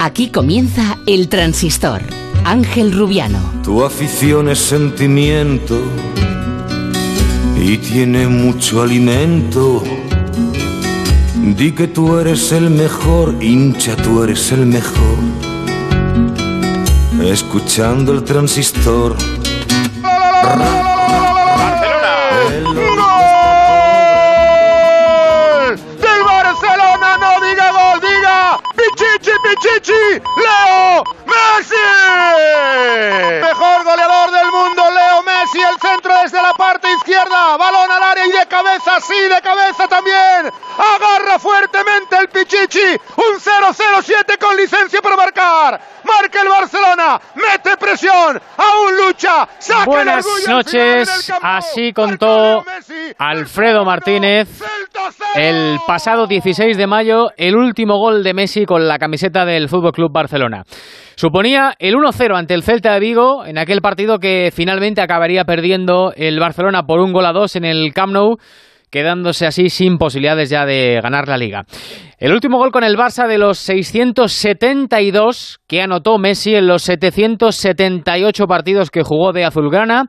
Aquí comienza El Transistor. Ángel Rubiano. Tu afición es sentimiento y tiene mucho alimento. Di que tú eres el mejor, hincha, tú eres el mejor. Escuchando el transistor. De cabeza, sí, de cabeza también. Agarra fuertemente el Pichichi, un 0-0-7 con licencia para marcar. Marca el Barcelona, mete presión, aún lucha, saca Buenas noches, el campo. así contó. Alfredo Martínez el pasado 16 de mayo el último gol de Messi con la camiseta del Fútbol Club Barcelona. Suponía el 1-0 ante el Celta de Vigo en aquel partido que finalmente acabaría perdiendo el Barcelona por un gol a dos en el Camp Nou, quedándose así sin posibilidades ya de ganar la liga. El último gol con el Barça de los 672 que anotó Messi en los 778 partidos que jugó de azulgrana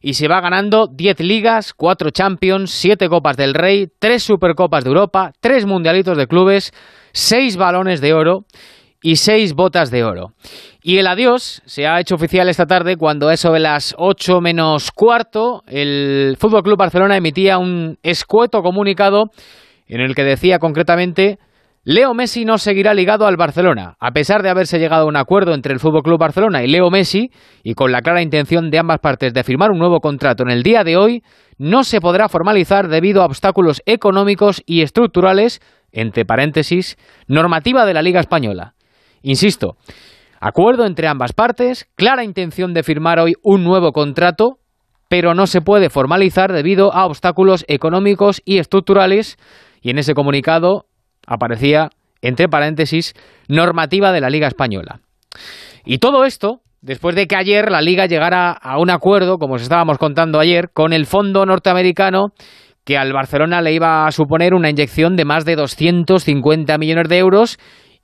y se va ganando 10 ligas, 4 Champions, 7 Copas del Rey, 3 Supercopas de Europa, 3 Mundialitos de Clubes, 6 balones de oro y 6 botas de oro. Y el adiós se ha hecho oficial esta tarde cuando eso de las 8 menos cuarto el Fútbol Club Barcelona emitía un escueto comunicado en el que decía concretamente Leo Messi no seguirá ligado al Barcelona, a pesar de haberse llegado a un acuerdo entre el Fútbol Club Barcelona y Leo Messi y con la clara intención de ambas partes de firmar un nuevo contrato en el día de hoy, no se podrá formalizar debido a obstáculos económicos y estructurales, entre paréntesis, normativa de la Liga española. Insisto, acuerdo entre ambas partes, clara intención de firmar hoy un nuevo contrato, pero no se puede formalizar debido a obstáculos económicos y estructurales, y en ese comunicado aparecía, entre paréntesis, normativa de la Liga Española. Y todo esto después de que ayer la Liga llegara a un acuerdo, como os estábamos contando ayer, con el fondo norteamericano que al Barcelona le iba a suponer una inyección de más de 250 millones de euros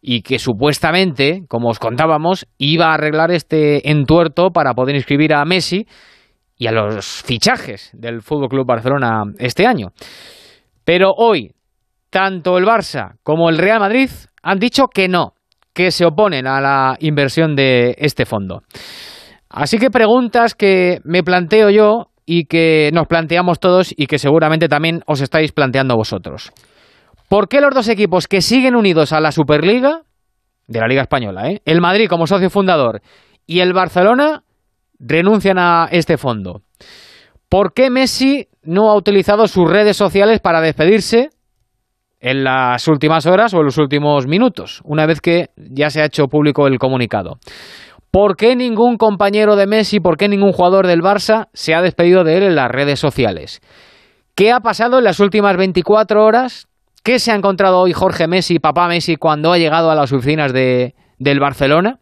y que supuestamente, como os contábamos, iba a arreglar este entuerto para poder inscribir a Messi y a los fichajes del Fútbol Club Barcelona este año. Pero hoy, tanto el Barça como el Real Madrid han dicho que no, que se oponen a la inversión de este fondo. Así que preguntas que me planteo yo y que nos planteamos todos y que seguramente también os estáis planteando vosotros. ¿Por qué los dos equipos que siguen unidos a la Superliga, de la Liga Española, ¿eh? el Madrid como socio fundador y el Barcelona, renuncian a este fondo? ¿Por qué Messi no ha utilizado sus redes sociales para despedirse en las últimas horas o en los últimos minutos, una vez que ya se ha hecho público el comunicado? ¿Por qué ningún compañero de Messi, por qué ningún jugador del Barça se ha despedido de él en las redes sociales? ¿Qué ha pasado en las últimas 24 horas? ¿Qué se ha encontrado hoy Jorge Messi, papá Messi, cuando ha llegado a las oficinas de, del Barcelona?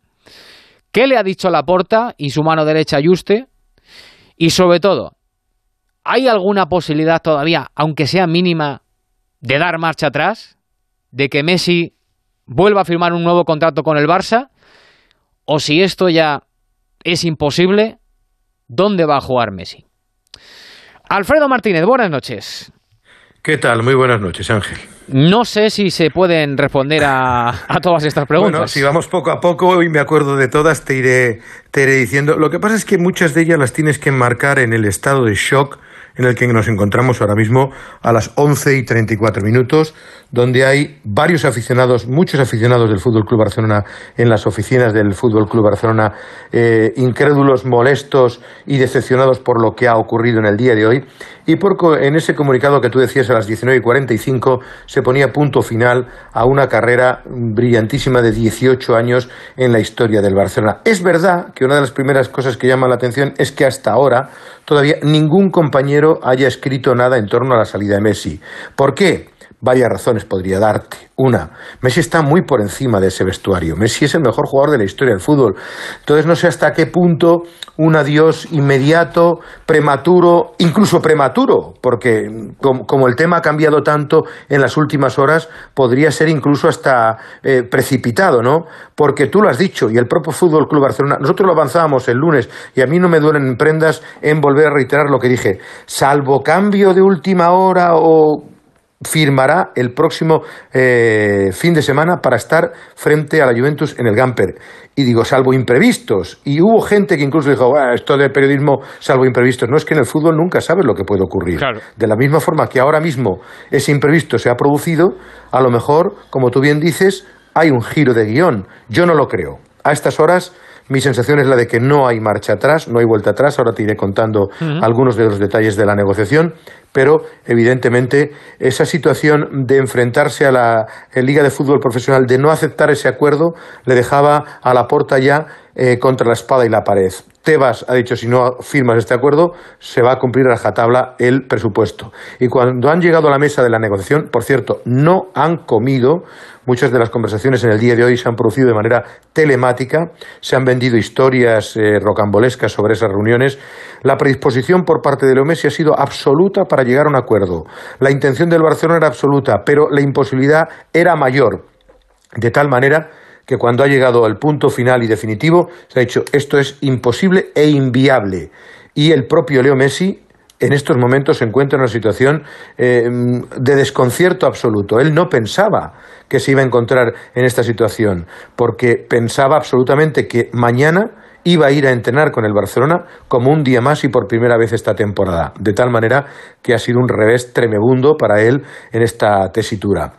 ¿Qué le ha dicho Laporta y su mano derecha Juste? Y sobre todo, ¿hay alguna posibilidad todavía, aunque sea mínima, de dar marcha atrás? ¿De que Messi vuelva a firmar un nuevo contrato con el Barça? ¿O si esto ya es imposible, dónde va a jugar Messi? Alfredo Martínez, buenas noches. ¿Qué tal? Muy buenas noches, Ángel. No sé si se pueden responder a, a todas estas preguntas. Bueno, si vamos poco a poco y me acuerdo de todas, te iré, te iré diciendo. Lo que pasa es que muchas de ellas las tienes que enmarcar en el estado de shock en el que nos encontramos ahora mismo a las 11 y 34 minutos, donde hay varios aficionados, muchos aficionados del Fútbol Club Barcelona en las oficinas del Fútbol Club Barcelona, eh, incrédulos, molestos y decepcionados por lo que ha ocurrido en el día de hoy. Y por, en ese comunicado que tú decías a las 19 y 45 se ponía punto final a una carrera brillantísima de 18 años en la historia del Barcelona. Es verdad que una de las primeras cosas que llama la atención es que hasta ahora todavía ningún compañero haya escrito nada en torno a la salida de Messi. ¿Por qué? Varias razones podría darte. Una, Messi está muy por encima de ese vestuario. Messi es el mejor jugador de la historia del fútbol. Entonces no sé hasta qué punto un adiós inmediato, prematuro, incluso prematuro, porque como, el tema ha cambiado tanto en las últimas horas, podría ser incluso hasta eh, precipitado, ¿no? Porque tú lo has dicho, y el propio Fútbol Club Barcelona, nosotros lo avanzábamos el lunes, y a mí no me duelen prendas en volver a reiterar lo que dije, salvo cambio de última hora o firmará el próximo eh, fin de semana para estar frente a la Juventus en el Gamper. Y digo, salvo imprevistos. Y hubo gente que incluso dijo, esto de periodismo salvo imprevistos. No es que en el fútbol nunca sabes lo que puede ocurrir. De la misma forma que ahora mismo ese imprevisto se ha producido, a lo mejor, como tú bien dices, hay un giro de guion. Yo no lo creo. A estas horas mi sensación es la de que no hay marcha atrás, no hay vuelta atrás. Ahora te iré contando algunos de los detalles de la negociación, pero evidentemente esa situación de enfrentarse a la Liga de Fútbol Profesional, de no aceptar ese acuerdo, le dejaba a la porta ya eh, contra la espada y la pared. Tebas ha dicho si no firmas este acuerdo se va a cumplir a rajatabla el presupuesto. Y cuando han llegado a la mesa de la negociación, por cierto, no han comido. Muchas de las conversaciones en el día de hoy se han producido de manera telemática, se han vendido historias eh, rocambolescas sobre esas reuniones. La predisposición por parte de Leo Messi ha sido absoluta para llegar a un acuerdo. La intención del Barcelona era absoluta, pero la imposibilidad era mayor. De tal manera que cuando ha llegado al punto final y definitivo se ha dicho esto es imposible e inviable. Y el propio Leo Messi en estos momentos se encuentra en una situación eh, de desconcierto absoluto. Él no pensaba que se iba a encontrar en esta situación, porque pensaba absolutamente que mañana iba a ir a entrenar con el Barcelona como un día más y por primera vez esta temporada, de tal manera que ha sido un revés tremebundo para él en esta tesitura.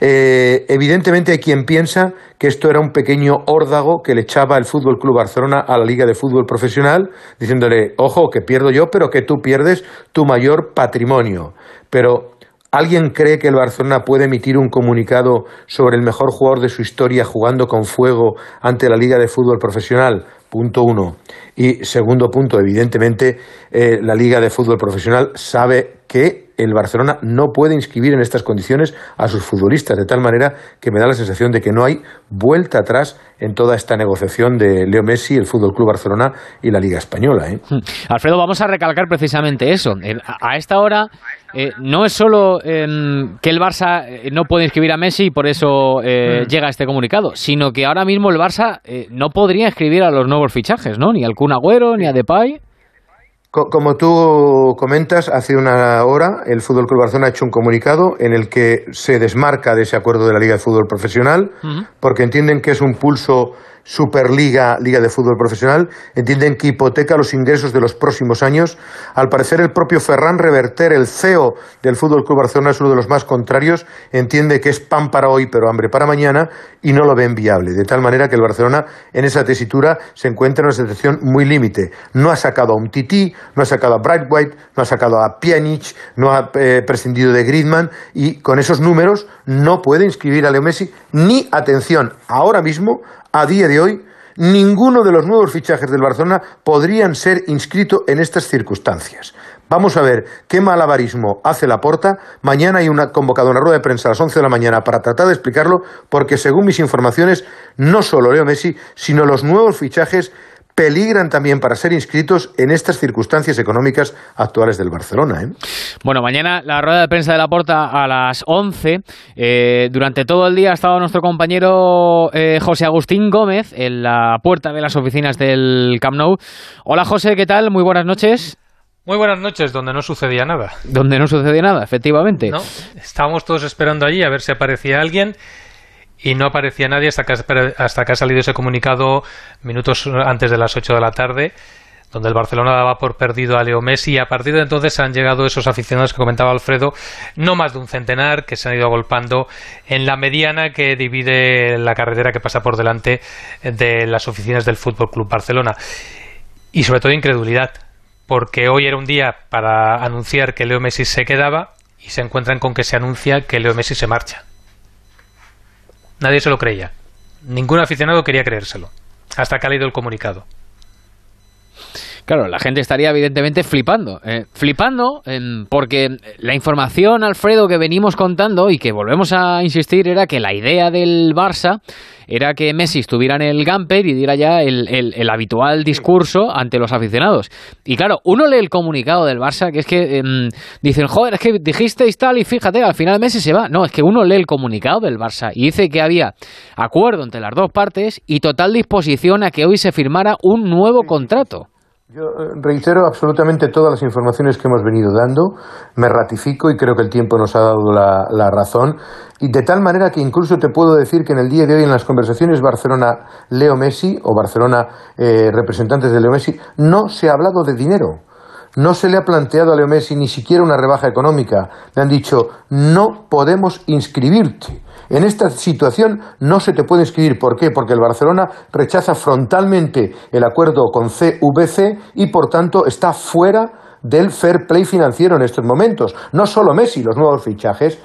Eh, evidentemente hay quien piensa que esto era un pequeño órdago que le echaba el Fútbol Club Barcelona a la Liga de Fútbol Profesional, diciéndole, ojo, que pierdo yo, pero que tú pierdes tu mayor patrimonio. Pero ¿Alguien cree que el Barcelona puede emitir un comunicado sobre el mejor jugador de su historia jugando con fuego ante la Liga de Fútbol Profesional? Punto uno. Y segundo punto, evidentemente, eh, la Liga de Fútbol Profesional sabe que el Barcelona no puede inscribir en estas condiciones a sus futbolistas, de tal manera que me da la sensación de que no hay vuelta atrás en toda esta negociación de Leo Messi, el Fútbol Club Barcelona y la Liga Española. ¿eh? Hmm. Alfredo, vamos a recalcar precisamente eso. A esta hora eh, no es solo em, que el Barça eh, no puede inscribir a Messi y por eso eh, mm. llega este comunicado, sino que ahora mismo el Barça no podría inscribir a los nuevos fichajes, ¿no? Ni al Kun Agüero, ni a Depay. Como tú comentas, hace una hora el Fútbol Club Barcelona ha hecho un comunicado en el que se desmarca de ese acuerdo de la Liga de Fútbol Profesional, porque entienden que es un pulso Superliga, Liga de Fútbol Profesional, entienden que hipoteca los ingresos de los próximos años. Al parecer, el propio Ferran Reverter, el CEO del Fútbol Club Barcelona, es uno de los más contrarios, entiende que es pan para hoy, pero hambre para mañana, y no lo ven viable. De tal manera que el Barcelona, en esa tesitura, se encuentra en una situación muy límite. No ha sacado a un Tití, no ha sacado a Bright White, no ha sacado a Pjanic, no ha eh, prescindido de Griezmann, y con esos números no puede inscribir a Leo Messi, ni, atención, ahora mismo, a día de hoy, ninguno de los nuevos fichajes del Barcelona podrían ser inscritos en estas circunstancias. Vamos a ver qué malabarismo hace la porta. Mañana hay una convocada una rueda de prensa a las 11 de la mañana para tratar de explicarlo, porque según mis informaciones, no solo Leo Messi, sino los nuevos fichajes peligran también para ser inscritos en estas circunstancias económicas actuales del Barcelona. ¿eh? Bueno, mañana la rueda de prensa de la Porta a las 11. Eh, durante todo el día ha estado nuestro compañero eh, José Agustín Gómez en la puerta de las oficinas del Camp Nou. Hola José, ¿qué tal? Muy buenas noches. Muy buenas noches, donde no sucedía nada. Donde no sucedía nada, efectivamente. ¿No? Estábamos todos esperando allí a ver si aparecía alguien y no aparecía nadie hasta que, hasta que ha salido ese comunicado minutos antes de las 8 de la tarde donde el Barcelona daba por perdido a Leo Messi y a partir de entonces han llegado esos aficionados que comentaba Alfredo, no más de un centenar que se han ido agolpando en la mediana que divide la carretera que pasa por delante de las oficinas del Fútbol Club Barcelona. Y sobre todo incredulidad, porque hoy era un día para anunciar que Leo Messi se quedaba y se encuentran con que se anuncia que Leo Messi se marcha. Nadie se lo creía. Ningún aficionado quería creérselo. Hasta que ha leído el comunicado. Claro, la gente estaría evidentemente flipando. Eh, flipando em, porque la información, Alfredo, que venimos contando y que volvemos a insistir era que la idea del Barça era que Messi estuviera en el Gamper y diera ya el, habitual discurso ante los aficionados. Y claro, uno lee el comunicado del Barça, que es que em, dicen, joder, es que dijisteis tal y fíjate, al final Messi se va. No, es que uno lee el comunicado del Barça y dice que había acuerdo entre las dos partes y total disposición a que hoy se firmara un nuevo contrato. Yo eh, reitero absolutamente todas las informaciones que hemos venido dando, me ratifico y creo que el tiempo nos ha dado la, razón, y de tal manera que incluso te puedo decir que en el día de hoy en las conversaciones Barcelona-Leo Messi o Barcelona eh, representantes de Leo Messi, no se ha hablado de dinero. No se le ha planteado a Leo Messi ni siquiera una rebaja económica. Le han dicho, no podemos inscribirte. En esta situación no se te puede inscribir. ¿Por qué? Porque el Barcelona rechaza frontalmente el acuerdo con CVC y por tanto está fuera del fair play financiero en estos momentos. No solo Messi, los nuevos fichajes.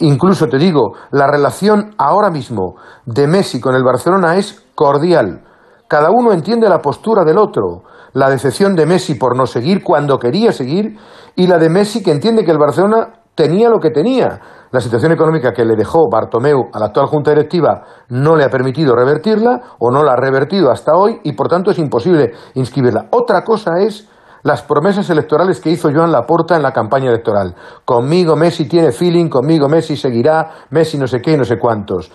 Incluso te digo, la relación ahora mismo de Messi con el Barcelona es cordial. Cada uno entiende la postura del otro. La decepción de Messi por no seguir cuando quería seguir y la de Messi que entiende que el Barcelona tenía lo que tenía. La situación económica que le dejó Bartomeu a la actual Junta Directiva no le ha permitido revertirla o no la ha revertido hasta hoy y por tanto es imposible inscribirla. Otra cosa es las promesas electorales que hizo Joan Laporta en la campaña electoral. Conmigo Messi tiene feeling, conmigo Messi seguirá, Messi no sé qué no sé cuántos.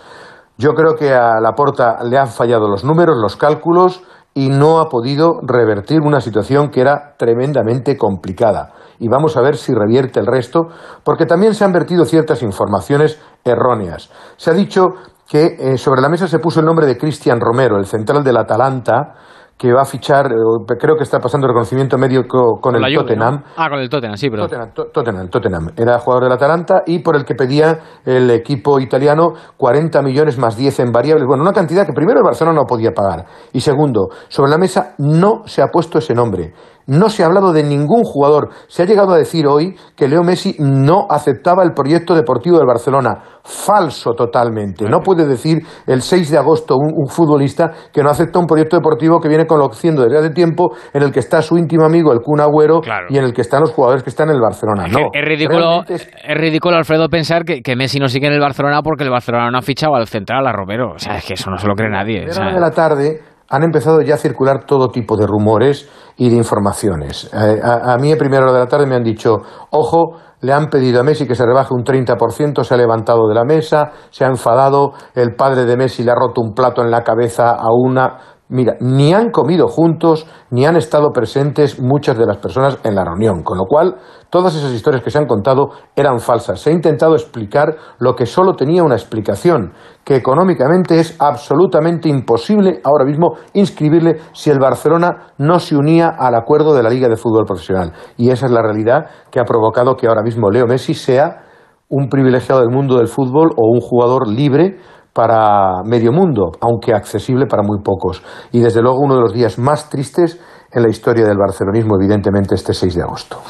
Yo creo que a Laporta le han fallado los números, los cálculos y no ha podido revertir una situación que era tremendamente complicada y vamos a ver si revierte el resto, porque también se han vertido ciertas informaciones erróneas. Se ha dicho que eh, sobre la mesa se puso el nombre de Cristian Romero, el central del Atalanta, que va a fichar, eh, creo que está pasando reconocimiento médico con, el Tottenham. Ah, con el Tottenham, sí, pero. Tottenham, Tottenham, Era jugador del Atalanta y por el que pedía el equipo italiano 40 millones más 10 en variables. Bueno, una cantidad que primero el Barcelona no podía pagar. Y segundo, sobre la mesa no se ha puesto ese nombre. No se ha hablado de ningún jugador. Se ha llegado a decir hoy que Leo Messi no aceptaba el proyecto deportivo del Barcelona. Falso totalmente. No puede decir el 6 de agosto un, futbolista que no acepta un proyecto deportivo que viene conociendo desde hace tiempo en el que está su íntimo amigo el Kun Agüero y en el que están los jugadores que están en el Barcelona. No. Es ridículo, es... ridículo Alfredo, pensar que, Messi no sigue en el Barcelona porque el Barcelona no ha fichado al central, a Romero. O sea, es que eso no se lo cree nadie. A de la tarde han empezado ya a circular todo tipo de rumores y de informaciones. Eh, a, mí a primera hora de la tarde me han dicho, ojo, le han pedido a Messi que se rebaje un 30%, se ha levantado de la mesa, se ha enfadado, el padre de Messi le ha roto un plato en la cabeza a una Mira, ni han comido juntos, ni han estado presentes muchas de las personas en la reunión, con lo cual todas esas historias que se han contado eran falsas. Se ha intentado explicar lo que solo tenía una explicación, que económicamente es absolutamente imposible ahora mismo inscribirle si el Barcelona no se unía al acuerdo de la Liga de Fútbol Profesional. Y esa es la realidad que ha provocado que ahora mismo Leo Messi sea un privilegiado del mundo del fútbol o un jugador libre para medio mundo, aunque accesible para muy pocos. Y desde luego uno de los días más tristes en la historia del barcelonismo, evidentemente, este 6 de agosto.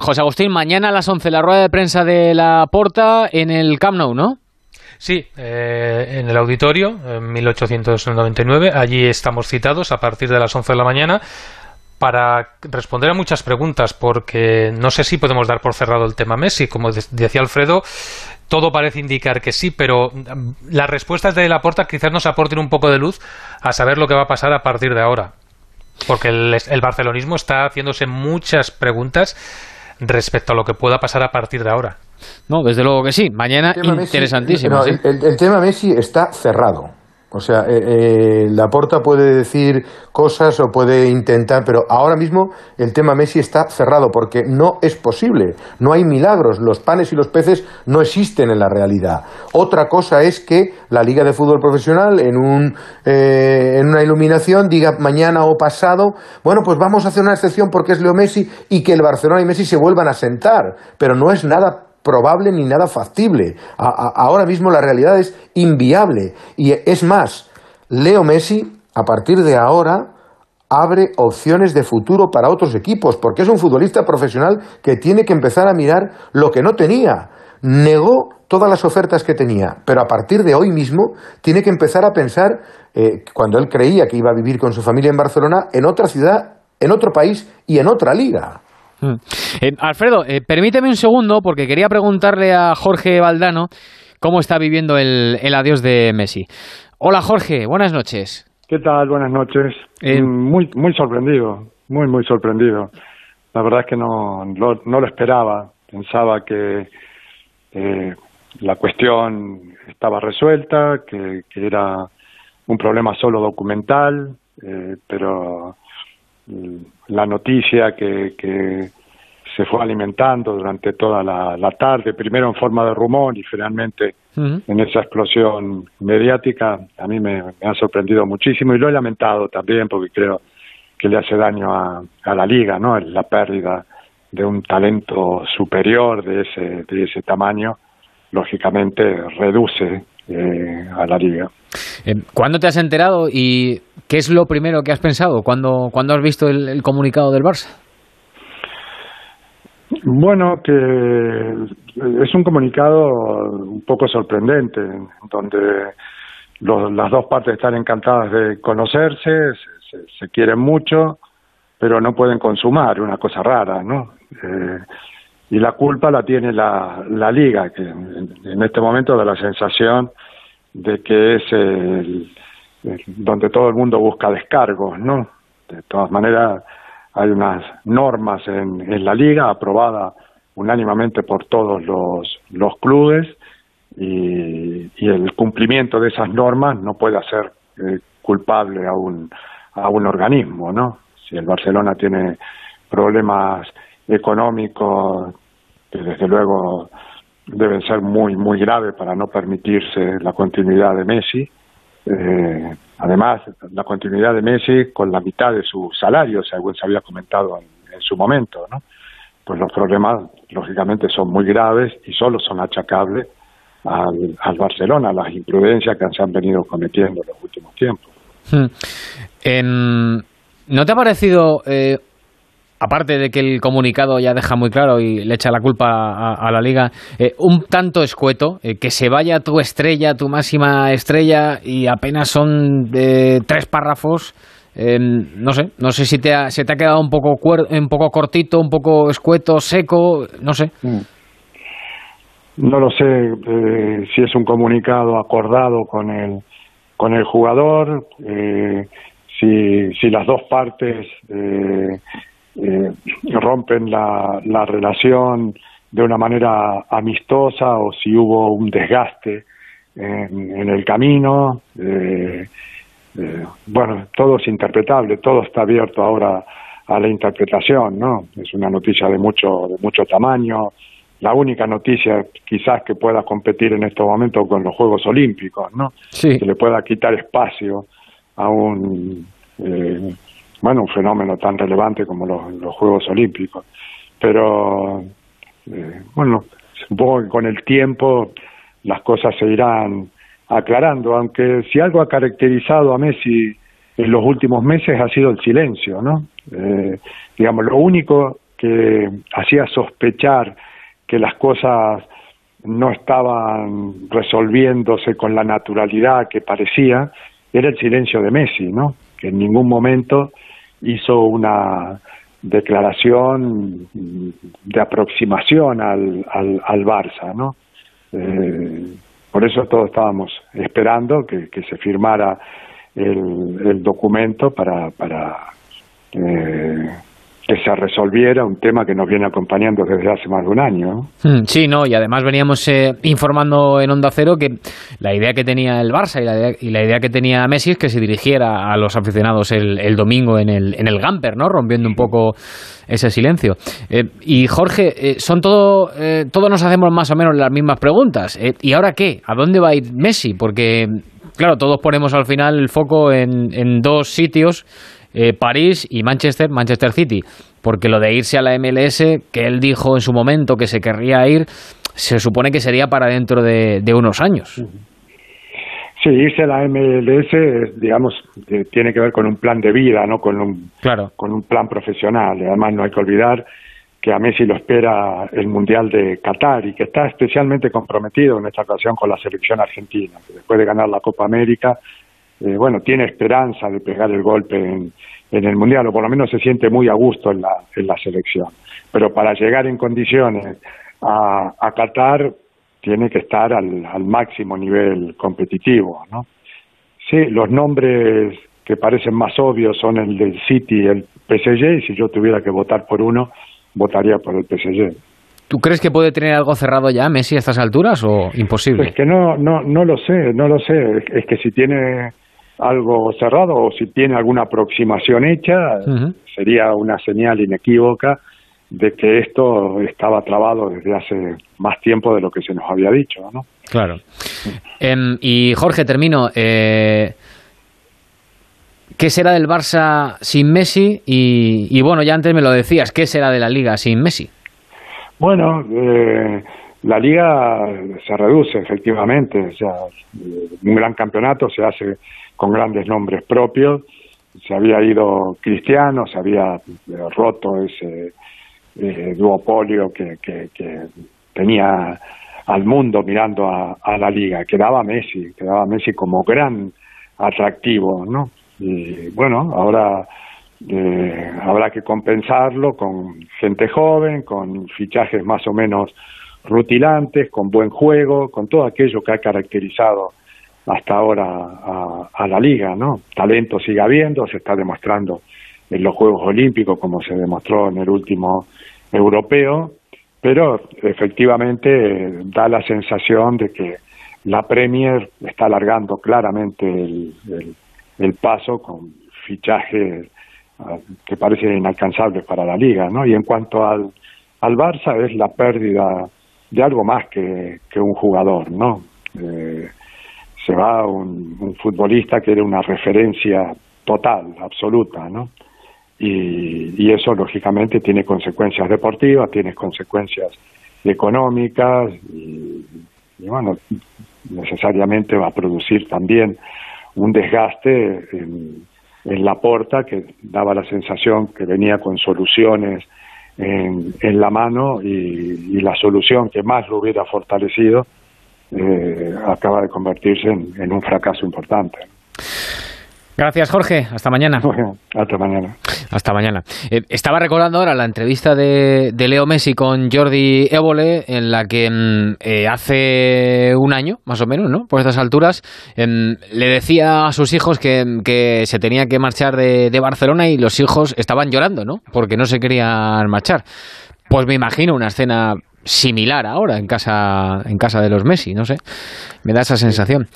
José Agustín, mañana a las 11 la rueda de prensa de la Porta en el Camp Nou, ¿no? Sí, eh, en el auditorio, en 1899. Allí estamos citados a partir de las 11 de la mañana para responder a muchas preguntas, porque no sé si podemos dar por cerrado el tema Messi. Como decía Alfredo, todo parece indicar que sí, pero mm, las respuestas de Laporta quizás nos aporten un poco de luz a saber lo que va a pasar a partir de ahora. Porque el, barcelonismo está haciéndose muchas preguntas respecto a lo que pueda pasar a partir de ahora. No, desde luego que sí. Mañana interesantísimo. el tema Messi está cerrado. O sea, eh, eh, la porta puede decir cosas o puede intentar, pero ahora mismo el tema Messi está cerrado porque no es posible, no hay milagros, los panes y los peces no existen en la realidad. Otra cosa es que la Liga de Fútbol Profesional en, un, eh, en una iluminación diga mañana o pasado, bueno, pues vamos a hacer una excepción porque es Leo Messi y que el Barcelona y Messi se vuelvan a sentar, pero no es nada probable ni nada factible. ahora mismo la realidad es inviable. Y es más, Leo Messi, a partir de ahora, abre opciones de futuro para otros equipos, porque es un futbolista profesional que tiene que empezar a mirar lo que no tenía. Negó todas las ofertas que tenía, pero a partir de hoy mismo tiene que empezar a pensar, eh, cuando él creía que iba a vivir con su familia en Barcelona, en otra ciudad en otro país y en otra liga. Mm. Eh, Alfredo, eh, permíteme un segundo porque quería preguntarle a Jorge Valdano cómo está viviendo el, adiós de Messi. Hola Jorge, buenas noches. ¿Qué tal? Buenas noches. Eh, muy, muy sorprendido, muy, muy sorprendido. La verdad es que no, no, lo esperaba. Pensaba que la cuestión estaba resuelta, que, que, era un problema solo documental, pero la noticia que, que se fue alimentando durante toda la, tarde, primero en forma de rumor y finalmente en esa explosión mediática, a mí me, ha sorprendido muchísimo y lo he lamentado también porque creo que le hace daño a, a la liga, ¿no? La pérdida de un talento superior de ese, de ese tamaño, lógicamente reduce eh, a la liga. Eh, ¿Cuándo te has enterado y qué es lo primero que has pensado cuando, cuando has visto el, comunicado del Barça? Bueno, que es un comunicado un poco sorprendente, donde las dos partes están encantadas de conocerse, se, quieren mucho, pero no pueden consumar, una cosa rara, ¿no? Eh, y la culpa la tiene la, la liga, que en, este momento da la sensación de que es el, donde todo el mundo busca descargos, ¿no? De todas maneras, hay unas normas en, en la liga aprobada unánimemente por todos los, los clubes y, y, el cumplimiento de esas normas no puede hacer eh, culpable a un, a un organismo, ¿no? Si el Barcelona tiene problemas económicos que desde luego deben ser muy, muy graves para no permitirse la continuidad de Messi. Eh, además, la continuidad de Messi con la mitad de su salario, según se había comentado en, su momento, ¿no? Pues los problemas, lógicamente, son muy graves y solo son achacables al, al Barcelona, las imprudencias que se han venido cometiendo en los últimos tiempos. Hmm. ¿No te ha parecido eh, aparte de que el comunicado ya deja muy claro y le echa la culpa a, la liga, eh, un tanto escueto, eh, que se vaya tu estrella, tu máxima estrella, y apenas son de tres párrafos. no sé, no sé si te se te ha quedado un poco, un poco cortito, un poco escueto, seco, no sé. Mm. No lo sé eh, si es un comunicado acordado con el, con el jugador, si, si las dos partes eh, rompen la, la relación de una manera amistosa o si hubo un desgaste en, el camino. Eh, eh, bueno, todo es interpretable, todo está abierto ahora a la interpretación, ¿no? Es una noticia de mucho, de mucho tamaño, la única noticia quizás que pueda competir en estos momentos con los Juegos Olímpicos, ¿no? Que le pueda quitar espacio a un eh, bueno, un fenómeno tan relevante como los, Juegos Olímpicos. Pero, eh, bueno, supongo que con el tiempo las cosas se irán aclarando, aunque si algo ha caracterizado a Messi en los últimos meses ha sido el silencio, ¿no? Eh, digamos, lo único que hacía sospechar que las cosas no estaban resolviéndose con la naturalidad que parecía era el silencio de Messi, ¿no? Que en ningún momento hizo una declaración de aproximación al, al, al Barça, ¿no? Eh, por eso todos estábamos esperando que, que se firmara el, el documento para, para eh, que se resolviera un tema que nos viene acompañando desde hace más de un año. Hmm, sí, no, y además veníamos eh, informando en Onda Cero que la idea que tenía el Barça y la, idea, y la idea que tenía Messi es que se dirigiera a los aficionados el, el domingo en el, en el Gamper, ¿no? Rompiendo un poco ese silencio. Eh, y Jorge, eh, son todo, todos nos hacemos más o menos las mismas preguntas. ¿Y ahora qué? ¿A dónde va a ir Messi? Porque, claro, todos ponemos al final el foco en, en dos sitios eh, París y Manchester, Manchester City, porque lo de irse a la MLS, que él dijo en su momento que se querría ir, se supone que sería para dentro de, unos años. Sí, irse a la MLS, digamos, eh, tiene que ver con un plan de vida, no con un, claro. con un plan profesional. Además, no hay que olvidar que a Messi lo espera el Mundial de Qatar y que está especialmente comprometido en esta ocasión con la selección argentina, que después de ganar la Copa América eh, bueno, tiene esperanza de pegar el golpe en, en el Mundial, o por lo menos se siente muy a gusto en la, en la selección. Pero para llegar en condiciones a, a Qatar tiene que estar al, al máximo nivel competitivo, ¿no? Sí, los nombres que parecen más obvios son el del City y el PSG, y si yo tuviera que votar por uno, votaría por el PSG. ¿Tú crees que puede tener algo cerrado ya Messi a estas alturas o imposible? Es que no, no, no lo sé, no lo sé. Es que si tiene algo cerrado o si tiene alguna aproximación hecha, sería una señal inequívoca de que esto estaba trabado desde hace más tiempo de lo que se nos había dicho, ¿no? Claro. Em, y Jorge, termino. Eh, ¿Qué será del Barça sin Messi? Y, y, bueno, ya antes me lo decías, ¿qué será de la Liga sin Messi? Bueno, eh, la liga se reduce efectivamente, o sea, un gran campeonato se hace con grandes nombres propios, se había ido Cristiano, se había eh, roto ese eh, duopolio que, que, tenía al mundo mirando a, a, la liga, quedaba Messi, quedaba Messi como gran atractivo, ¿no? Y bueno, ahora eh, habrá que compensarlo con gente joven, con fichajes más o menos rutilantes, con buen juego, con todo aquello que ha caracterizado hasta ahora a, a, la liga, ¿no? Talento sigue habiendo, se está demostrando en los Juegos Olímpicos como se demostró en el último europeo, pero efectivamente da la sensación de que la Premier está alargando claramente el, el, paso con fichajes que parecen inalcanzables para la liga, ¿no? Y en cuanto al, al Barça es la pérdida de algo más que, que un jugador, ¿no? Eh, se va un, futbolista que era una referencia total, absoluta, ¿no? Y, eso lógicamente tiene consecuencias deportivas, tiene consecuencias económicas y, y bueno, necesariamente va a producir también un desgaste en, la porta que daba la sensación que venía con soluciones en, la mano y, la solución que más lo hubiera fortalecido eh, acaba de convertirse en, en un fracaso importante. Gracias, Jorge. Hasta mañana. Hasta mañana. Hasta mañana. Eh, estaba recordando ahora la entrevista de, de, Leo Messi con Jordi Évole, en la que mm, eh, hace un año, más o menos, ¿no? Por estas alturas, eh, le decía a sus hijos que, que se tenía que marchar de, de, Barcelona y los hijos estaban llorando, ¿no? Porque no se querían marchar. Pues me imagino una escena similar ahora en casa, en casa de los Messi, no sé. Me da esa sensación.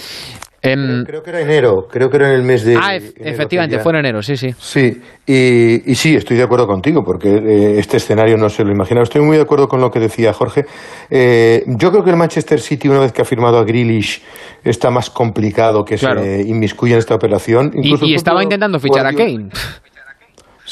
Eh, creo que era enero, creo que era en el mes de. Ah, efectivamente, fue en enero, sí, sí. Sí, y, y, sí, estoy de acuerdo contigo, porque eh, este escenario no se lo imaginaba. Estoy muy de acuerdo con lo que decía Jorge. Eh, yo creo que el Manchester City, una vez que ha firmado a Grealish, está más complicado que claro. se inmiscuya en esta operación. Incluso y, y estaba intentando fichar a Kane.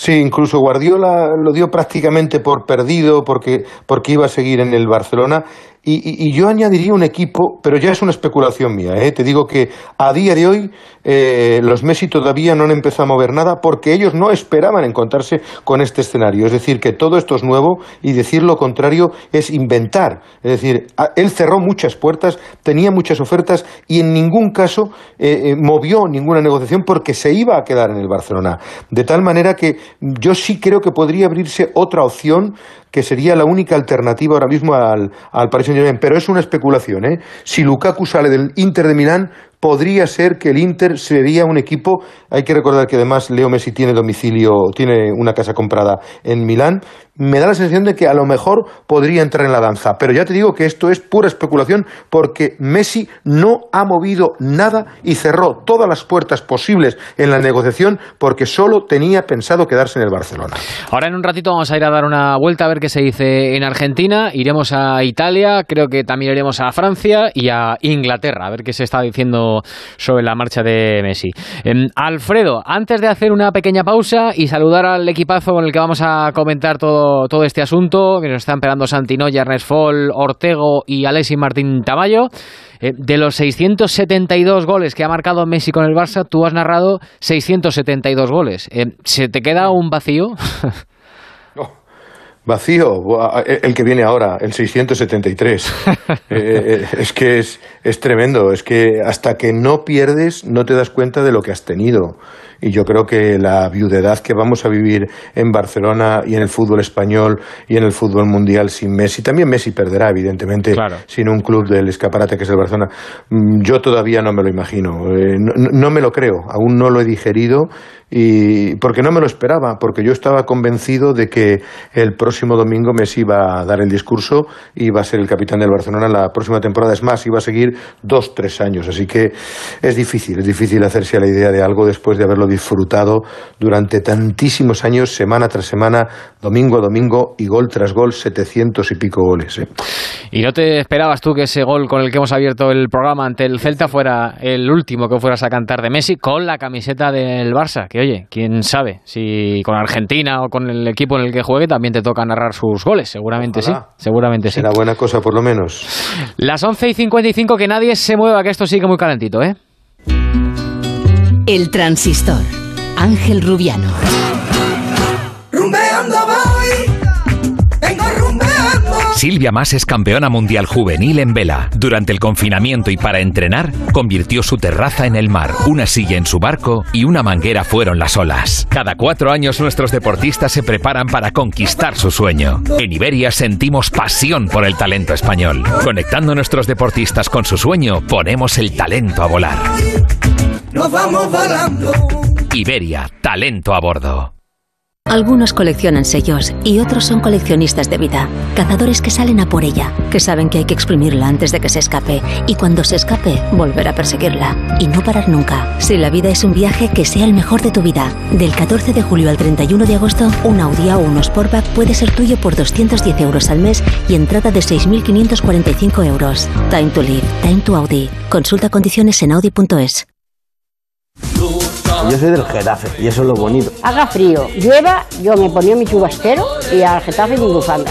Sí, incluso Guardiola lo dio prácticamente por perdido porque, porque iba a seguir en el Barcelona y, y, yo añadiría un equipo, pero ya es una especulación mía. ¿eh? Te digo que a día de hoy eh, los Messi todavía no han empezado a mover nada porque ellos no esperaban encontrarse con este escenario. Es decir, que todo esto es nuevo y decir lo contrario es inventar. Es decir, él cerró muchas puertas, tenía muchas ofertas y en ningún caso eh, movió ninguna negociación porque se iba a quedar en el Barcelona. De tal manera que yo sí creo que podría abrirse otra opción que sería la única alternativa ahora mismo al, al Paris Saint-Germain. Pero es una especulación, ¿eh? Si Lukaku sale del Inter de Milán, podría ser que el Inter sería un equipo. Hay que recordar que además Leo Messi tiene domicilio, tiene una casa comprada en Milán. Me da la sensación de que a lo mejor podría entrar en la danza. Pero ya te digo que esto es pura especulación porque Messi no ha movido nada y cerró todas las puertas posibles en la negociación porque solo tenía pensado quedarse en el Barcelona. Ahora en un ratito vamos a ir a dar una vuelta a ver qué se dice en Argentina. Iremos a Italia, creo que también iremos a Francia y a Inglaterra a ver qué se está diciendo sobre la marcha de Messi. Eh, Alfredo, antes de hacer una pequeña pausa y saludar al equipazo con el que vamos a comentar todo todo, este asunto, que nos están esperando Santinoya, Ernest Foll, Ortego y Alexis Martín Tamayo. Eh, de los 672 goles que ha marcado Messi con el Barça, tú has narrado 672 goles. Eh, ¿Se te queda un vacío? Vacío, el que viene ahora, el 673. Eh, eh, es que es, es tremendo, es que hasta que no pierdes no te das cuenta de lo que has tenido y yo creo que la viudedad que vamos a vivir en Barcelona y en el fútbol español y en el fútbol mundial sin Messi, también Messi perderá evidentemente sin un club del escaparate que es el Barcelona, mm, yo todavía no me lo imagino, eh, no me lo creo, aún no lo he digerido y porque no me lo esperaba, porque yo estaba convencido de que el próximo domingo Messi iba a dar el discurso y iba a ser el capitán del Barcelona la próxima temporada. Es más, iba a seguir dos, tres años. Así que es difícil, es difícil hacerse a la idea de algo después de haberlo disfrutado durante tantísimos años, semana tras semana, domingo a domingo y gol tras gol, setecientos y pico goles. ¿eh? ¿Y no te esperabas tú que ese gol con el que hemos abierto el programa ante el Celta fuera el último que fueras a cantar de Messi con la camiseta del Barça? oye, quién sabe, si con Argentina o con el equipo en el que juegue también te toca narrar sus goles, seguramente sí, seguramente Será buena cosa por lo menos. Las 11 y 55 que nadie se mueva, que esto sigue muy calentito, ¿eh? El transistor, Ángel Rubiano. Silvia Mas es campeona mundial juvenil en vela. Durante el confinamiento y para entrenar, convirtió su terraza en el mar, una silla en su barco y una manguera fueron las olas. Cada cuatro años nuestros deportistas se preparan para conquistar su sueño. En Iberia sentimos pasión por el talento español. Conectando a nuestros deportistas con su sueño, ponemos el talento a volar. Nos vamos volando. Iberia, talento a bordo. Algunos coleccionan sellos y otros son coleccionistas de vida, cazadores que salen a por ella, que saben que hay que exprimirla antes de que se escape y cuando se escape volver a perseguirla y no parar nunca. Si la vida es un viaje, que sea el mejor de tu vida. Del 14 de julio al 31 de agosto, un Audi o un Sportback puede ser tuyo por 210 euros al mes y entrada de 6.545 euros. Time to live, time to Audi. Consulta condiciones en audi.es. Yo soy del Getafe y eso es lo bonito. Haga frío, llueva, yo me ponía mi chubasquero y al Getafe mi bufanda.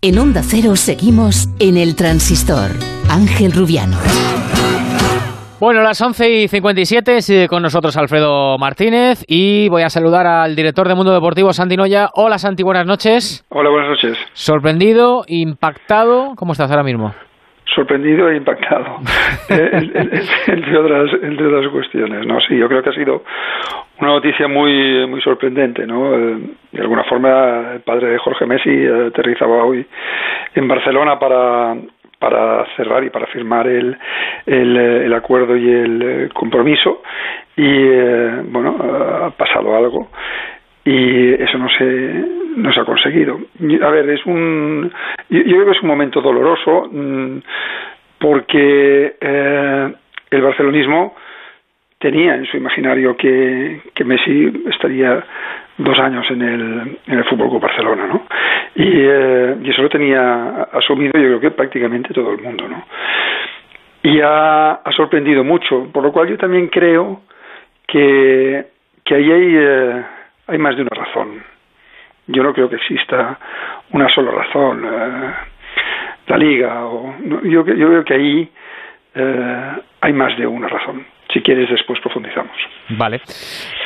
En Onda Cero seguimos en el transistor. Ángel Rubiano. Bueno, las 11 y 57, sigue con nosotros Alfredo Martínez y voy a saludar al director de Mundo Deportivo, Santi Noya. Hola Santi, buenas noches. Hola, buenas noches. Sorprendido, impactado, ¿cómo estás ahora mismo? Sorprendido e impactado, eh, entre, otras, entre otras cuestiones. ¿no? Sí, yo creo que ha sido una noticia muy, muy sorprendente. ¿no? Eh, de alguna forma, el padre de Jorge Messi aterrizaba hoy en Barcelona para, para cerrar y para firmar el, el, el acuerdo y el compromiso y eh, bueno ha pasado algo y eso no se, no se ha conseguido. A ver, es un, yo, creo que es un momento doloroso mm, porque eh, el barcelonismo tenía en su imaginario que, que Messi estaría dos años en el, en el Fútbol Club Barcelona, ¿no? Y, eh, y, eso lo tenía asumido yo creo que prácticamente todo el mundo, ¿no? Y ha, ha sorprendido mucho, por lo cual yo también creo que, que ahí hay... Eh, hay más de una razón. Yo no creo que exista una sola razón. Eh, la liga, o, yo, yo creo que ahí eh, hay más de una razón. Si quieres, después profundizamos. Vale.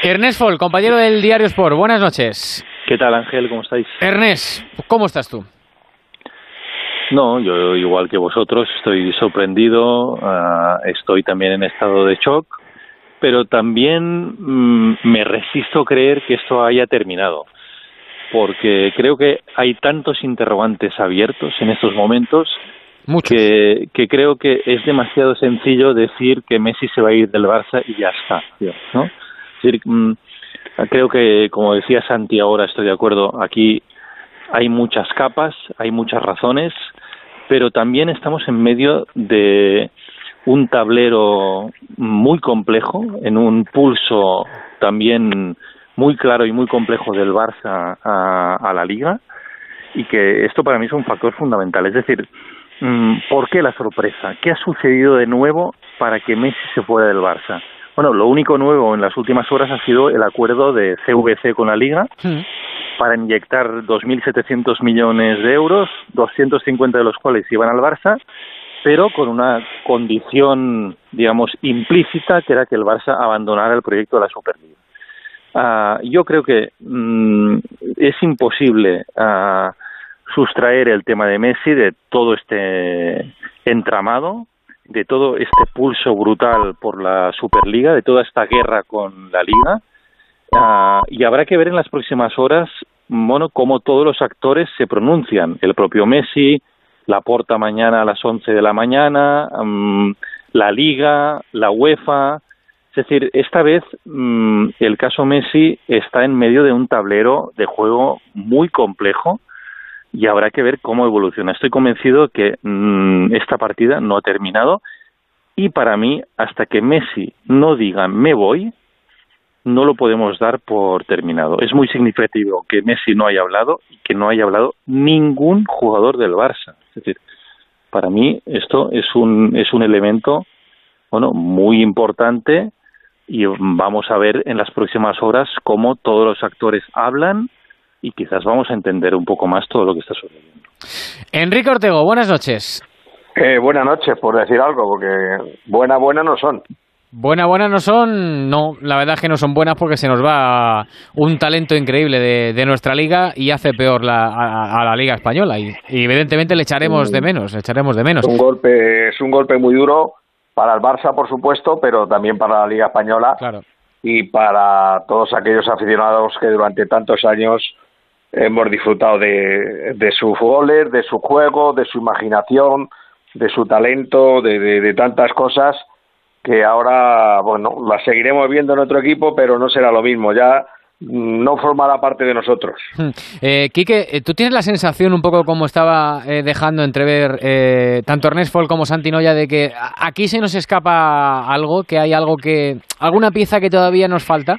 Ernest Fol, compañero del Diario Sport, buenas noches. ¿Qué tal, Ángel? ¿Cómo estáis? Ernest, ¿cómo estás tú? No, yo igual que vosotros estoy sorprendido, ah, estoy también en estado de shock, pero también mm, me resisto a creer que esto haya terminado, porque creo que hay tantos interrogantes abiertos en estos momentos que, que, creo que es demasiado sencillo decir que Messi se va a ir del Barça y ya está, ¿no? Es decir, mm, creo que, como decía Santi ahora, estoy de acuerdo, aquí hay muchas capas, hay muchas razones, pero también estamos en medio de un tablero muy complejo, en un pulso también muy claro y muy complejo del Barça a, la Liga y que esto para mí es un factor fundamental. Es decir, mm, ¿por qué la sorpresa? ¿Qué ha sucedido de nuevo para que Messi se fuera del Barça? Bueno, lo único nuevo en las últimas horas ha sido el acuerdo de CVC con la Liga para inyectar 2.700 millones de euros, 250 de los cuales iban al Barça, pero con una condición, digamos, implícita, que era que el Barça abandonara el proyecto de la Superliga. Ah, yo creo que mm, es imposible ah, sustraer el tema de Messi de todo este entramado, de todo este pulso brutal por la Superliga, de toda esta guerra con la Liga. Ah, y habrá que ver en las próximas horas, bueno, cómo todos los actores se pronuncian. El propio Messi, la porta mañana a las 11 de la mañana, mm, la Liga, la UEFA, es decir, esta vez mm, el caso Messi está en medio de un tablero de juego muy complejo y habrá que ver cómo evoluciona. Estoy convencido que mm, esta partida no ha terminado y para mí, hasta que Messi no diga me voy, no lo podemos dar por terminado. Es muy significativo que Messi no haya hablado y que no haya hablado ningún jugador del Barça. Es decir, para mí esto es un, es un elemento bueno, muy importante y vamos a ver en las próximas horas cómo todos los actores hablan y quizás vamos a entender un poco más todo lo que está sucediendo. Enrique Ortego, buenas noches. Eh, buenas noches, por decir algo, porque buena, buena no son. Buena, buena no son, no, la verdad es que no son buenas porque se nos va un talento increíble de, nuestra liga y hace peor la, a, la liga española. Y, evidentemente le echaremos de menos, le echaremos de menos. un golpe, es un golpe muy duro para el Barça, por supuesto, pero también para la Liga Española y para todos aquellos aficionados que durante tantos años hemos disfrutado de, de sus goles, de su juego, de su imaginación, de su talento, de, de tantas cosas que ahora, bueno, las seguiremos viendo en otro equipo, pero no será lo mismo. Ya no formará parte de nosotros. Hmm. Eh, Quique, eh, ¿tú tienes la sensación un poco como estaba eh, dejando entrever eh, tanto Ernest Foll como Santinoya de que aquí se nos escapa algo, que hay algo que, alguna pieza que todavía nos falta?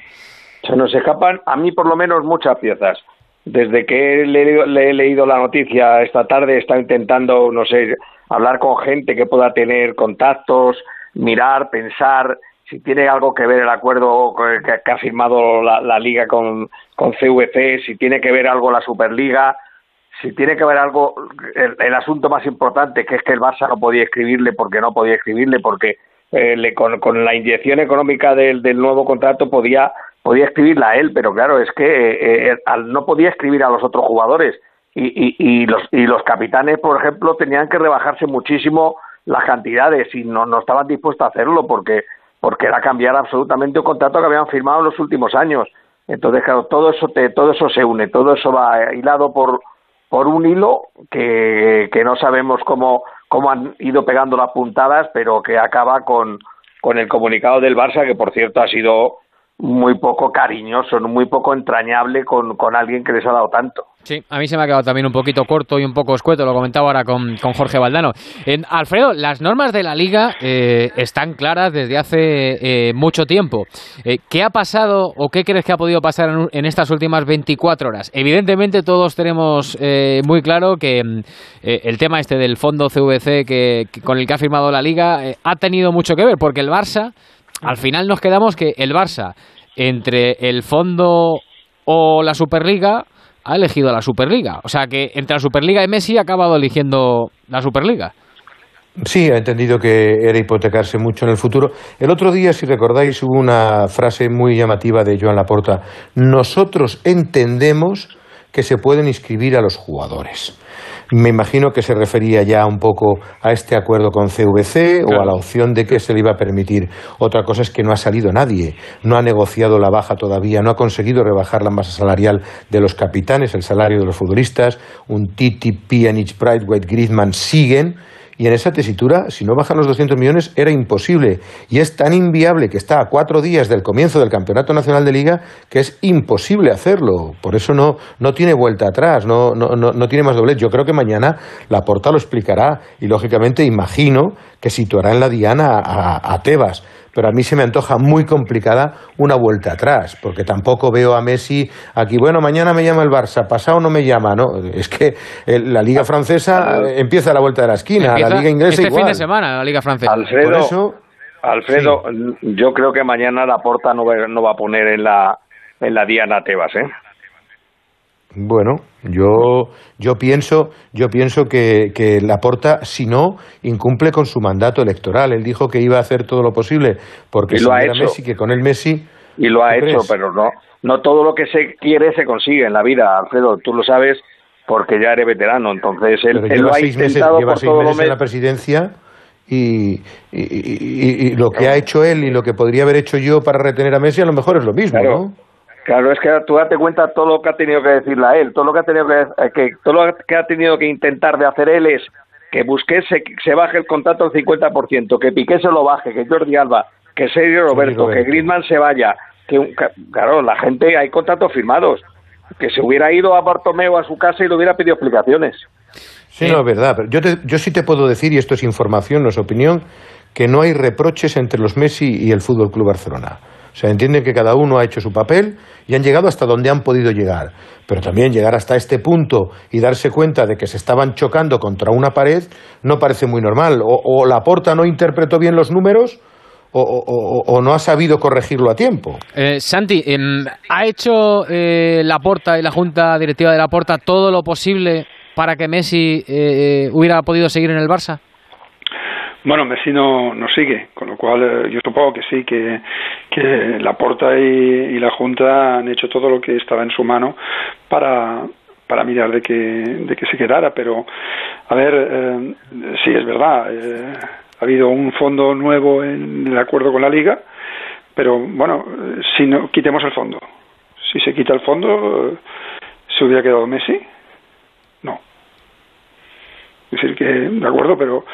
Se nos escapan, a mí por lo menos, muchas piezas. Desde que le, le he leído la noticia esta tarde, está intentando, no sé, hablar con gente que pueda tener contactos, mirar, pensar, si tiene algo que ver el acuerdo que, ha firmado la, liga con, con, CVC, si tiene que ver algo la Superliga, si tiene que ver algo el, asunto más importante que es que el Barça no podía escribirle porque no podía escribirle porque eh, le, con, la inyección económica del, del, nuevo contrato podía podía escribirla a él, pero claro es que eh, eh, no podía escribir a los otros jugadores. Y, y, y los y los capitanes por ejemplo tenían que rebajarse muchísimo las cantidades y no, no estaban dispuestos a hacerlo porque porque era cambiar absolutamente un contrato que habían firmado en los últimos años. Entonces, claro, todo eso, te, todo eso se une, todo eso va hilado por, por un hilo que, que no sabemos cómo, cómo han ido pegando las puntadas, pero que acaba con, con el comunicado del Barça, que por cierto ha sido muy poco cariñoso, muy poco entrañable con, con alguien que les ha dado tanto. Sí, a mí se me ha quedado también un poquito corto y un poco escueto, lo comentaba ahora con, con Jorge Valdano. En, Alfredo, las normas de la liga eh, están claras desde hace eh, mucho tiempo. Eh, ¿Qué ha pasado o qué crees que ha podido pasar en, estas últimas 24 horas? Evidentemente todos tenemos muy claro que el tema este del fondo CVC que, con el que ha firmado la liga ha tenido mucho que ver, porque el Barça, al final nos quedamos que el Barça, entre el fondo o la Superliga, ha elegido la Superliga. O sea que entre la Superliga y Messi ha acabado eligiendo la Superliga. Sí, ha entendido que era hipotecarse mucho en el futuro. El otro día, si recordáis, hubo una frase muy llamativa de Joan Laporta. Nosotros entendemos que se pueden inscribir a los jugadores. Me imagino que se refería ya un poco a este acuerdo con CVC o a la opción de que se le iba a permitir. Otra cosa es que no ha salido nadie, no ha negociado la baja todavía, no ha conseguido rebajar la masa salarial de los capitanes, el salario de los futbolistas. Un Titi, Pjanic, White, Griezmann siguen y en esa tesitura, si no bajan los 200 millones, era imposible. Y es tan inviable que está a cuatro días del comienzo del Campeonato Nacional de Liga que es imposible hacerlo. Por eso no, no tiene vuelta atrás, no, no, no, tiene más doblez. Yo creo que mañana la Porta lo explicará y, lógicamente, imagino que situará en la diana a, a Tebas pero a mí se me antoja muy complicada una vuelta atrás, porque tampoco veo a Messi aquí, bueno, mañana me llama el Barça, pasado no me llama, ¿no? Es que la Liga Francesa empieza a la vuelta de la esquina, la Liga Inglesa este igual. fin de semana, la Liga Francesa. Alfredo, Alfredo yo creo que mañana la Porta no va, no va a poner en la, en la Diana Tebas, ¿eh? Bueno, yo, yo pienso, yo pienso que, que Laporta, si no, incumple con su mandato electoral. Él dijo que iba a hacer todo lo posible porque Y si lo ha era hecho. Messi, que con el Messi. Y lo ha ¿tú hecho, crees? pero no, no todo lo que se quiere se consigue en la vida, Alfredo. Tú lo sabes porque ya eres veterano. Entonces él, lo ha seis meses, intentado lleva por seis todo meses en la presidencia y, y- y- y lo que ha hecho él y lo que podría haber hecho yo para retener a Messi a lo mejor es lo mismo, Claro. ¿no? Claro, es que tú date cuenta todo lo que ha tenido que decirle a él, todo lo que ha tenido que, eh, que todo lo que ha tenido que intentar de hacer él es que Busquets se, se baje el contrato al 50%, que Piqué se lo baje, que Jordi Alba, que Sergio Roberto, que. Griezmann se vaya, que claro, la gente hay contratos firmados, que se hubiera ido a Bartomeu a su casa y le hubiera pedido explicaciones. Sí, no, es verdad. Pero yo, te- yo sí te puedo decir, y esto es información, no es opinión, que no hay reproches entre los Messi y el Fútbol Club Barcelona. Sea, entienden que cada uno ha hecho su papel y han llegado hasta donde han podido llegar. Pero también llegar hasta este punto y darse cuenta de que se estaban chocando contra una pared no parece muy normal. O, o Laporta no interpretó bien los números o, no ha sabido corregirlo a tiempo. Eh, Santi, em, ¿ha hecho eh, la Porta y la Junta Directiva de la Porta todo lo posible para que Messi eh, hubiera podido seguir en el Barça? Bueno, Messi no, no sigue, con lo cual eh, yo supongo que sí, que, que Laporta y, y la Junta han hecho todo lo que estaba en su mano para, para mirar de que, de que se quedara, pero a ver, eh, sí es verdad, eh, ha habido un fondo nuevo en el acuerdo con la Liga, pero bueno, si no quitemos el fondo, si se quita el fondo, eh, ¿se hubiera quedado Messi? Es decir, que de acuerdo, pero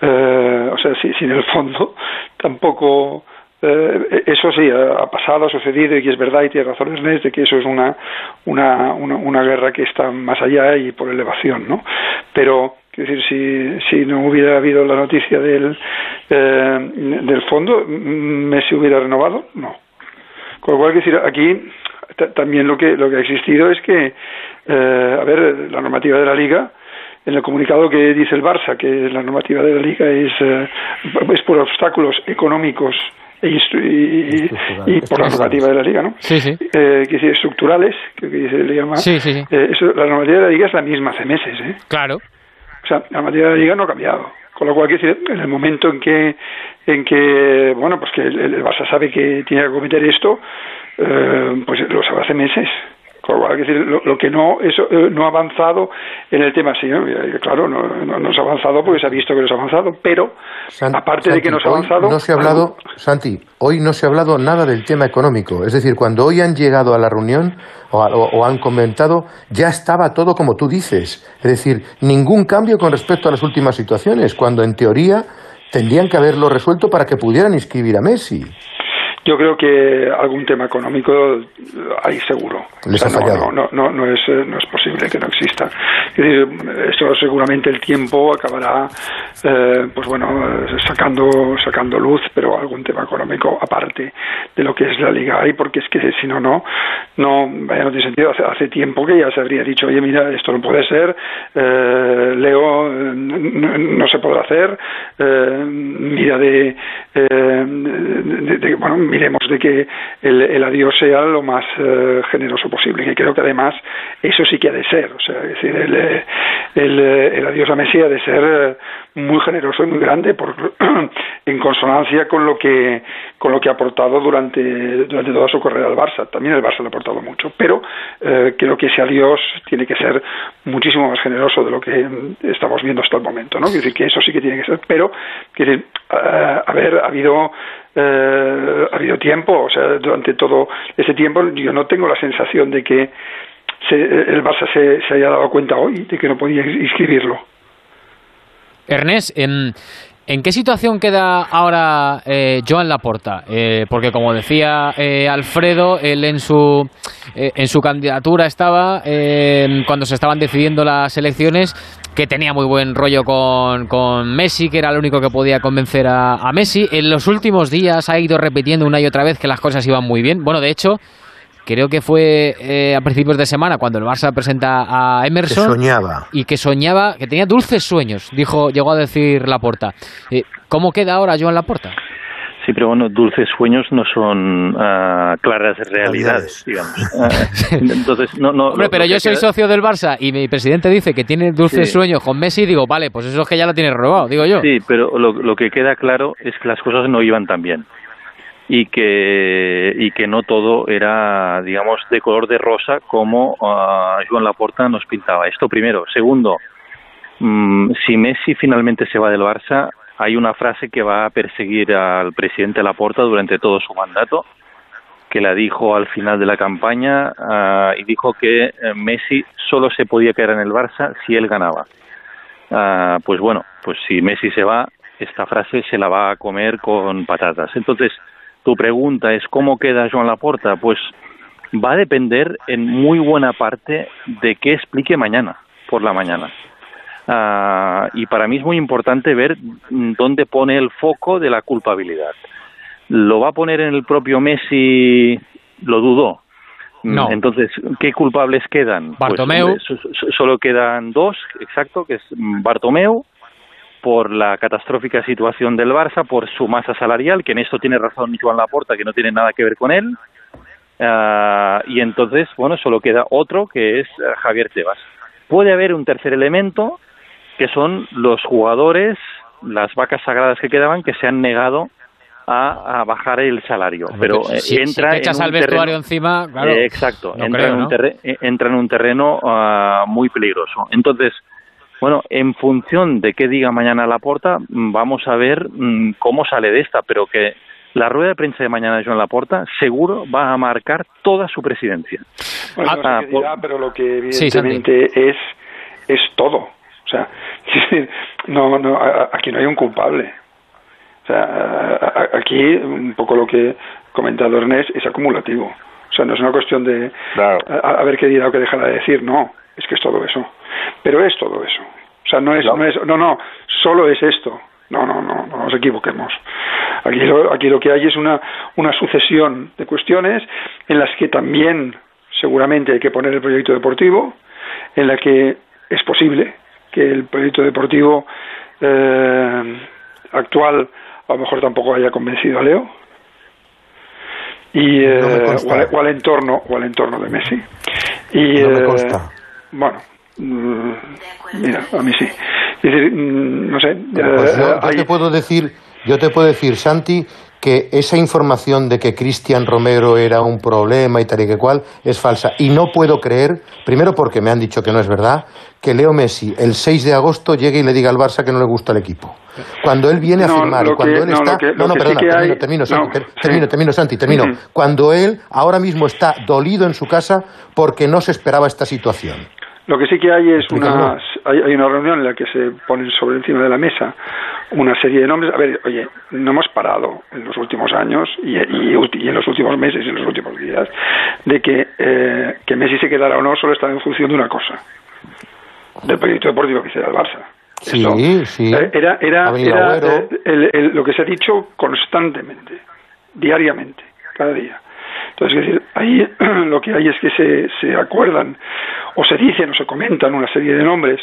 eh, o sea, si, si el fondo tampoco eh, eso sí ha, pasado, ha sucedido y es verdad y tiene razón Ernest de que eso es una, una, una, una guerra que está más allá y por elevación, ¿no? Pero quiero decir, si, si no hubiera habido la noticia del, eh, del fondo, ¿Messi hubiera renovado? No. Con lo cual, decir, aquí ta- también lo que, lo que ha existido es que, eh, a ver, la normativa de la Liga, en el comunicado que dice el Barça, que la normativa de la Liga es, eh, es por obstáculos económicos e instru- y, y- por la normativa de la Liga, ¿no? Sí, sí. Eh, que dice estructurales, que, que se le llama. Sí, sí, sí. Eh, eso, la normativa de la Liga es la misma hace meses, ¿eh? Claro. O sea, la normativa de la Liga no ha cambiado. Con lo cual, quiero decir, en el momento en que, en que bueno, pues que el, el Barça sabe que tiene que cometer esto, eh, pues lo sabe hace meses. Lo cual, quiero decir, lo, lo que no, eso, eh, no ha avanzado en el tema, sí, ¿no? Claro, no, no, no se ha avanzado porque se ha visto que no se ha avanzado, pero San- aparte de que no se ha avanzado. No se ha hablado, Santi, hoy no se ha hablado nada del tema económico. Es decir, cuando hoy han llegado a la reunión o, a- o- o han comentado, ya estaba todo como tú dices. Es decir, ningún cambio con respecto a las últimas situaciones, cuando en teoría tendrían que haberlo resuelto para que pudieran inscribir a Messi. Yo creo que algún tema económico eh, hay seguro. Les ha no, fallado. No, no, no, no es, eh, no es posible que no exista. Es decir, esto seguramente el tiempo acabará, eh, pues bueno, eh, sacando, sacando luz, pero algún tema económico aparte de lo que es la Liga hay, porque es que si no, no, no, vaya, no tiene sentido. Hace, hace tiempo que ya se habría dicho, oye, mira, esto no puede ser, eh, Leo, no, no se podrá hacer, eh, mira de, eh, de- de- bueno, miremos de que el, el adiós sea lo más eh, generoso posible, que creo que además eso sí que ha de ser, o sea, es decir, el, eh, el, eh, el adiós a Messi ha de ser muy generoso y muy grande por, en consonancia con lo que con lo que ha aportado durante durante toda su carrera al Barça. También el Barça le ha aportado mucho, pero eh, creo que ese adiós tiene que ser muchísimo más generoso de lo que mm, estamos viendo hasta el momento, ¿no? Decir que eso sí que tiene que ser, pero eh, a ver, ha habido eh, ha habido tiempo, o sea, durante todo ese tiempo yo no tengo la sensación de que se- el Barça se, se haya dado cuenta hoy de que no podía inscribirlo. Ernest, em, ¿En qué situación queda ahora eh, Joan Laporta? Eh, porque como decía eh, Alfredo, él en su eh, en su candidatura estaba eh, cuando se estaban decidiendo las elecciones que tenía muy buen rollo con, con Messi, que era el único que podía convencer a, a Messi. En los últimos días ha ido repitiendo una y otra vez que las cosas iban muy bien. Bueno, de hecho, creo que fue eh, a principios de semana cuando el Barça presenta a Emerson. Que soñaba. Y que soñaba, que tenía dulces sueños, dijo, llegó a decir Laporta. Eh, ¿Cómo queda ahora Joan Laporta? Sí, pero bueno, dulces sueños no son ah, claras realidades, digamos. Ah, entonces, no, no. Hombre, pero yo soy queda- socio del Barça y mi presidente dice que tiene dulces Sí. sueños con Messi y digo, vale, pues eso es que ya lo tiene robado, digo yo. Sí, pero lo, lo que queda claro es que las cosas no iban tan bien y que y que no todo era, digamos, de color de rosa como ah, Joan Laporta nos pintaba. Esto primero. Segundo, mm, si Messi finalmente se va del Barça, hay una frase que va a perseguir al presidente Laporta durante todo su mandato, que la dijo al final de la campaña ah, y dijo que eh, Messi solo se podía quedar en el Barça si él ganaba. Ah, pues bueno, pues si Messi se va, esta frase se la va a comer con patatas. Entonces, tu pregunta es cómo queda Joan Laporta, pues va a depender en muy buena parte de qué explique mañana por la mañana. Ah, y para mí es muy importante ver dónde pone el foco de la culpabilidad. ¿Lo va a poner en el propio Messi? Lo dudo. Mm, No. Entonces, ¿qué culpables quedan? Pues, Bartomeu. solo quedan dos, exacto, que es Bartomeu, por la catastrófica situación del Barça, por su masa salarial, que en esto tiene razón Joan Laporta, que no tiene nada que ver con él. Ah, y entonces, bueno, solo queda otro, que es eh, Javier Tebas. Puede haber un tercer elemento, que son los jugadores, las vacas sagradas que quedaban, que se han negado a, a bajar el salario. Pero eh, si, entra echas en al vestuario terreno- encima, claro. eh, exacto, no entra, creo, en un ¿no? entra en un terreno ah, muy peligroso. Entonces, bueno, en función de qué diga mañana Laporta, mm, vamos a ver mm, cómo sale de esta, pero que la rueda de prensa de mañana de Joan Laporta seguro va a marcar toda su presidencia. Bueno, no sé Ah, qué dirá, pero lo que Sí, evidentemente es es todo. O sea, no, no, aquí no hay un culpable. O sea, aquí un poco lo que ha comentado Ernest es acumulativo. O sea, no es una cuestión de a, a ver qué dirá o qué dejará de decir. No, es que es todo eso. Pero es todo eso. O sea, no es, no, es, no, no, solo es esto. No, no, no, no nos equivoquemos. Aquí lo, aquí lo que hay es una, una sucesión de cuestiones en las que también seguramente hay que poner el proyecto deportivo, en la que es posible que el proyecto deportivo eh, actual a lo mejor tampoco haya convencido a Leo y eh, o, al, o al entorno o al entorno de Messi y No eh, bueno mira a mí sí es decir mm, no sé Pero, pues, eh, yo, yo hay- te puedo decir, yo te puedo decir, Santi, que esa información de que Cristian Romero era un problema y tal y que cual es falsa. Y no puedo creer, primero porque me han dicho que no es verdad, que Leo Messi el 6 de agosto llegue y le diga al Barça que no le gusta el equipo. Cuando él viene a firmar, cuando él no, está... que- no, sí perdona, termino, hay- termino, no, Santi, ter- sí. termino, termino, Santi, termino. Cuando él ahora mismo está dolido en su casa porque no se esperaba esta situación. Lo que sí que hay es una, hay, hay una reunión en la que se ponen sobre encima de la mesa una serie de nombres. A ver, oye, no hemos parado en los últimos años y, y ulti- y en los últimos meses y en los últimos días de que, eh, que Messi se quedara o no solo está en función de una cosa, del proyecto deportivo que será el Barça. Sí, Eso, sí. eh, Era, era, era eh, el- el- lo que se ha dicho constantemente, diariamente, cada día. Entonces, es decir, ahí lo que hay es que se, se acuerdan o se dicen o se comentan una serie de nombres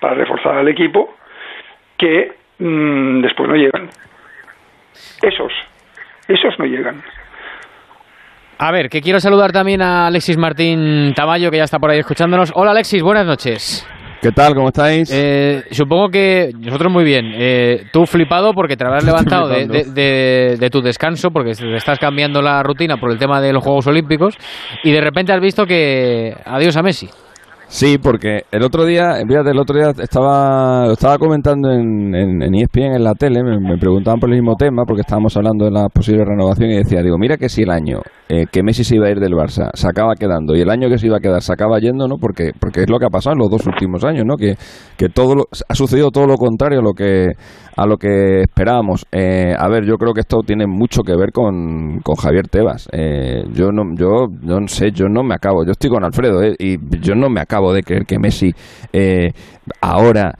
para reforzar al equipo que mm, después no llegan. Esos, esos no llegan. A ver, que quiero saludar también a Alexis Martín Tamayo, que ya está por ahí escuchándonos. Hola Alexis, buenas noches. ¿Qué tal? ¿Cómo estáis? Eh, supongo que nosotros muy bien. Eh, tú flipado porque te habrás levantado de, de- de- de tu descanso, porque te estás cambiando la rutina por el tema de los Juegos Olímpicos, y de repente has visto que adiós a Messi. Sí, porque el otro día, fíjate, el otro día estaba, lo estaba comentando en, en, en ESPN, en la tele, me, me preguntaban por el mismo tema, porque estábamos hablando de la posible renovación y decía, digo, mira que si el año eh, que Messi se iba a ir del Barça, se acaba quedando, y el año que se iba a quedar se acaba yendo, ¿no? Porque, porque es lo que ha pasado en los dos últimos años, ¿no? Que, que todo ha sucedido todo lo contrario a lo que, a lo que esperábamos. Eh, a ver, yo creo que esto tiene mucho que ver con, con Javier Tebas. Eh, yo, no, yo no sé, yo no me acabo, yo estoy con Alfredo, y yo no me acabo de creer que Messi ahora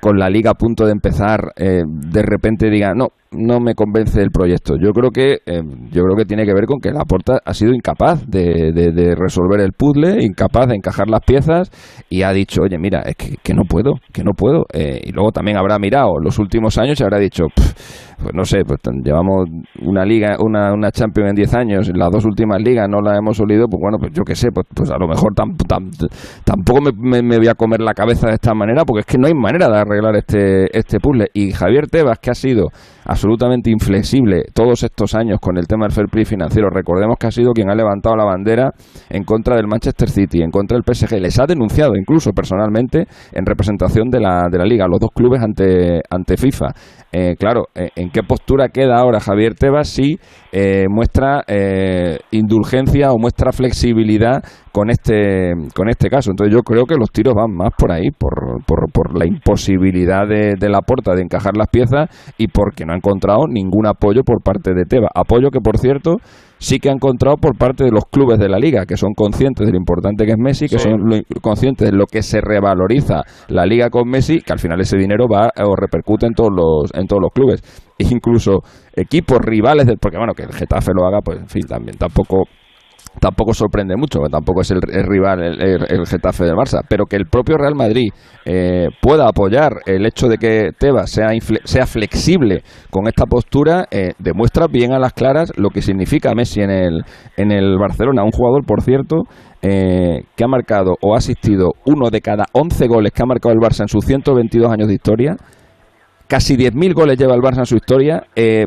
con la liga a punto de empezar, de repente diga, no, no me convence el proyecto. Yo creo que eh, yo creo que tiene que ver con que Laporta ha sido incapaz de, de, resolver el puzzle, incapaz de encajar las piezas y ha dicho, oye, mira, es que, no puedo, que no puedo. Eh, y luego también habrá mirado los últimos años y habrá dicho, pues no sé, pues llevamos una liga, una, una Champions en 10 años, las dos últimas ligas no las hemos olido, pues bueno, pues yo qué sé, pues, pues a lo mejor tampoco me, me, voy a comer la cabeza de esta manera porque es que no hay manera de arreglar este, este puzzle. Y Javier Tebas, que ha sido absolutamente inflexible todos estos años con el tema del fair play financiero. Recordemos que ha sido quien ha levantado la bandera en contra del Manchester City, en contra del PSG. Les ha denunciado incluso personalmente en representación de la, de la liga, los dos clubes ante, ante FIFA. Eh, claro, eh, ¿en qué postura queda ahora Javier Tebas si eh, muestra indulgencia o muestra flexibilidad con este, con este caso? Entonces yo creo que los tiros van más por ahí, por, por, la imposibilidad de, de la porta de encajar las piezas y porque no ha encontrado ningún apoyo por parte de Tebas. Apoyo que, por cierto, sí que ha encontrado por parte de los clubes de la liga, que son conscientes de lo importante que es Messi, que son conscientes de lo que se revaloriza la liga con Messi, que al final ese dinero va o repercute en todos los, en todos los clubes. E incluso equipos rivales, del, porque bueno, que el Getafe lo haga, pues en fin, también tampoco tampoco sorprende mucho, tampoco es el, rival el, Getafe del Barça, pero que el propio Real Madrid eh, pueda apoyar el hecho de que Tebas sea, sea flexible con esta postura, eh, demuestra bien a las claras lo que significa Messi en el, en el Barcelona, un jugador, por cierto, eh, que ha marcado o ha asistido uno de cada 11 goles que ha marcado el Barça en sus 122 años de historia, casi 10.000 goles lleva el Barça en su historia,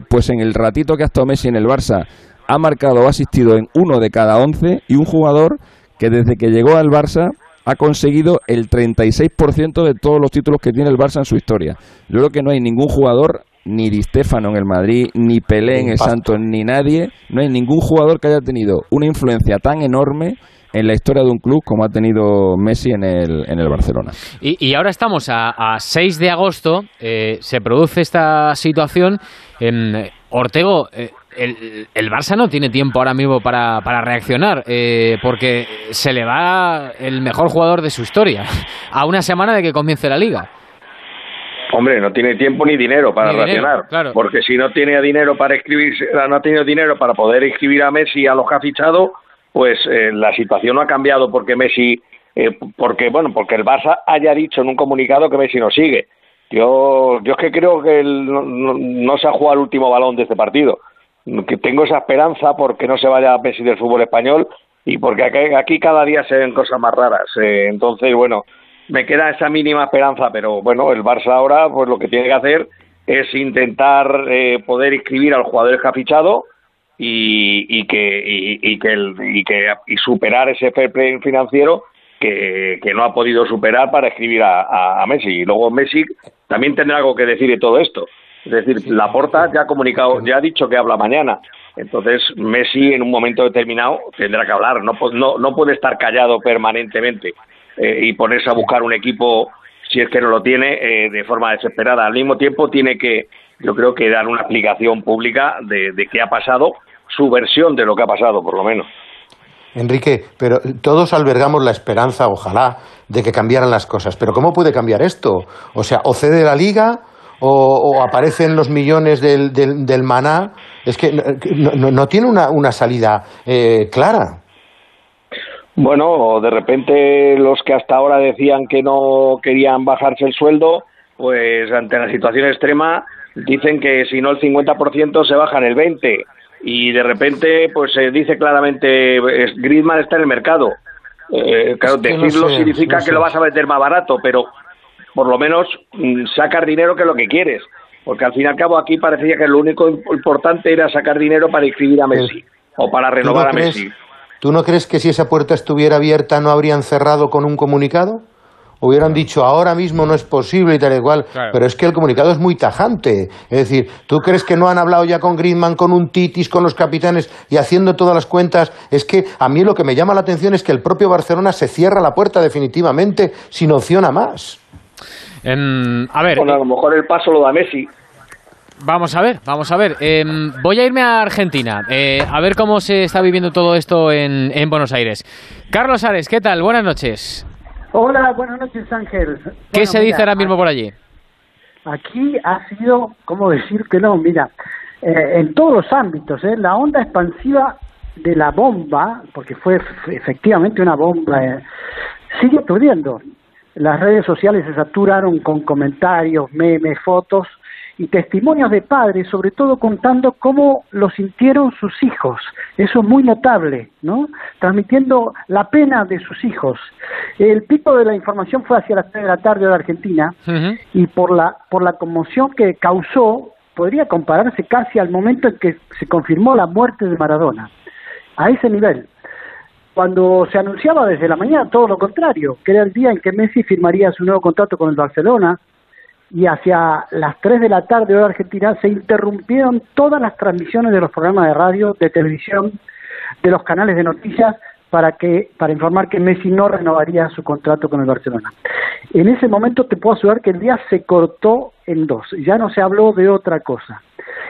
pues en el ratito que ha estado Messi en el Barça ha marcado o ha asistido en uno de cada once y un jugador que desde que llegó al Barça ha conseguido el 36% de todos los títulos que tiene el Barça en su historia. Yo creo que no hay ningún jugador, ni Di Stefano en el Madrid, ni Pelé en el Santos, ni nadie, no hay ningún jugador que haya tenido una influencia tan enorme en la historia de un club como ha tenido Messi en el, en el Barcelona. Y, ahora estamos a, 6 de agosto, eh, se produce esta situación. En, Ortego, eh, el, el, Barça no tiene tiempo ahora mismo para, para reaccionar, eh, porque se le va el mejor jugador de su historia a una semana de que comience la liga. Hombre, no tiene tiempo ni dinero para reaccionar, porque si no tiene dinero para escribir, no ha tenido dinero para poder escribir a Messi a los que ha fichado, pues eh, la situación no ha cambiado porque Messi, eh, porque bueno, porque el Barça haya dicho en un comunicado que Messi no sigue. Yo, yo es que creo que no, no, se ha jugado el último balón de este partido que tengo esa esperanza porque no se vaya a Messi del fútbol español y porque aquí, cada día se ven cosas más raras. Eh, entonces, bueno, me queda esa mínima esperanza, pero bueno, el Barça ahora pues lo que tiene que hacer es intentar eh, poder inscribir al jugador que ha fichado y, y que y, que y que y superar ese fair play financiero que, que no ha podido superar para escribir a, a Messi. Y luego Messi también tendrá algo que decir de todo esto. Es decir, Laporta ya ha comunicado, ya ha dicho que habla mañana. Entonces, Messi en un momento determinado tendrá que hablar. No, no, no puede estar callado permanentemente eh, y ponerse a buscar un equipo, si es que no lo tiene, eh, de forma desesperada. Al mismo tiempo, tiene que, yo creo que dar una explicación pública de, de qué ha pasado, su versión de lo que ha pasado, por lo menos. Enrique, pero todos albergamos la esperanza, ojalá, de que cambiaran las cosas. Pero ¿cómo puede cambiar esto? O sea, o cede la liga o, aparecen los millones del, del, maná, es que no, no, tiene una, una salida eh, clara. Bueno, de repente los que hasta ahora decían que no querían bajarse el sueldo, pues ante la situación extrema dicen que si no el 50% se bajan el 20% y de repente pues se dice claramente Griezmann está en el mercado. Eh, claro, decirlo significa que lo vas a meter más barato, pero por lo menos mm, sacar dinero que es lo que quieres. Porque al fin y al cabo aquí parecía que lo único importante era sacar dinero para inscribir a Messi o para renovar a Messi. ¿Tú no crees que si esa puerta estuviera abierta no habrían cerrado con un comunicado? hubieran dicho ahora mismo no es posible y tal y cual, pero es que el comunicado es muy tajante. Es decir, ¿tú crees que no han hablado ya con Griezmann, con un Titis, con los capitanes y haciendo todas las cuentas? Es que a mí lo que me llama la atención es que el propio Barcelona se cierra la puerta definitivamente sin opción a más. Em, a ver. Bueno, a lo mejor el paso lo da Messi. Vamos a ver, vamos a ver. Em, voy a irme a Argentina, eh, a ver cómo se está viviendo todo esto en, en Buenos Aires. Carlos Ares, ¿qué tal? Buenas noches. Hola, buenas noches Ángel. ¿Qué se dice ahora mismo por allí? Aquí ha sido, ¿cómo decir que no? Mira, eh, en todos los ámbitos, ¿eh? la onda expansiva de la bomba, porque fue efectivamente una bomba, eh, sigue ocurriendo. Las redes sociales se saturaron con comentarios, memes, fotos y testimonios de padres, sobre todo contando cómo lo sintieron sus hijos. Eso es muy notable, ¿no? Transmitiendo la pena de sus hijos. El pico de la información fue hacia las 3 de la tarde de Argentina y por la, por la conmoción que causó, podría compararse casi al momento en que se confirmó la muerte de Maradona. A ese nivel. Cuando se anunciaba desde la mañana todo lo contrario, que era el día en que Messi firmaría su nuevo contrato con el Barcelona, y hacia las 3 de la tarde hora argentina se interrumpieron todas las transmisiones de los programas de radio, de televisión, de los canales de noticias para que para informar que Messi no renovaría su contrato con el Barcelona. En ese momento te puedo asegurar que el día se cortó en dos, ya no se habló de otra cosa.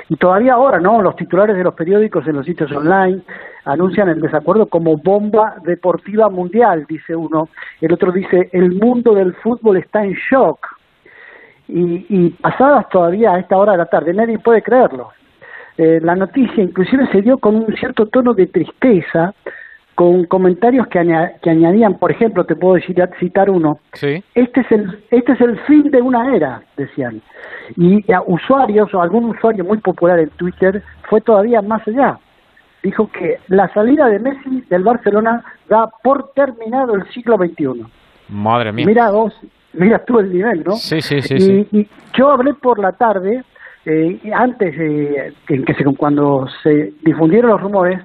Y todavía ahora, ¿no? Los titulares de los periódicos en los sitios online anuncian el desacuerdo como bomba deportiva mundial, dice uno. El otro dice, el mundo del fútbol está en shock y, y pasadas todavía a esta hora de la tarde, nadie puede creerlo. Eh, la noticia inclusive se dio con un cierto tono de tristeza, con comentarios que, que añadían, por ejemplo, te puedo decir, citar uno, sí. este, es el, este es el fin de una era, decían. Y usuarios, o algún usuario muy popular en Twitter, fue todavía más allá. Dijo que la salida de Messi del Barcelona da por terminado el siglo XXI. Madre mía. Mira vos, mira tú el nivel, ¿no? Sí, sí, sí. y, sí. y yo hablé por la tarde, eh, antes, eh, en que se, cuando se difundieron los rumores,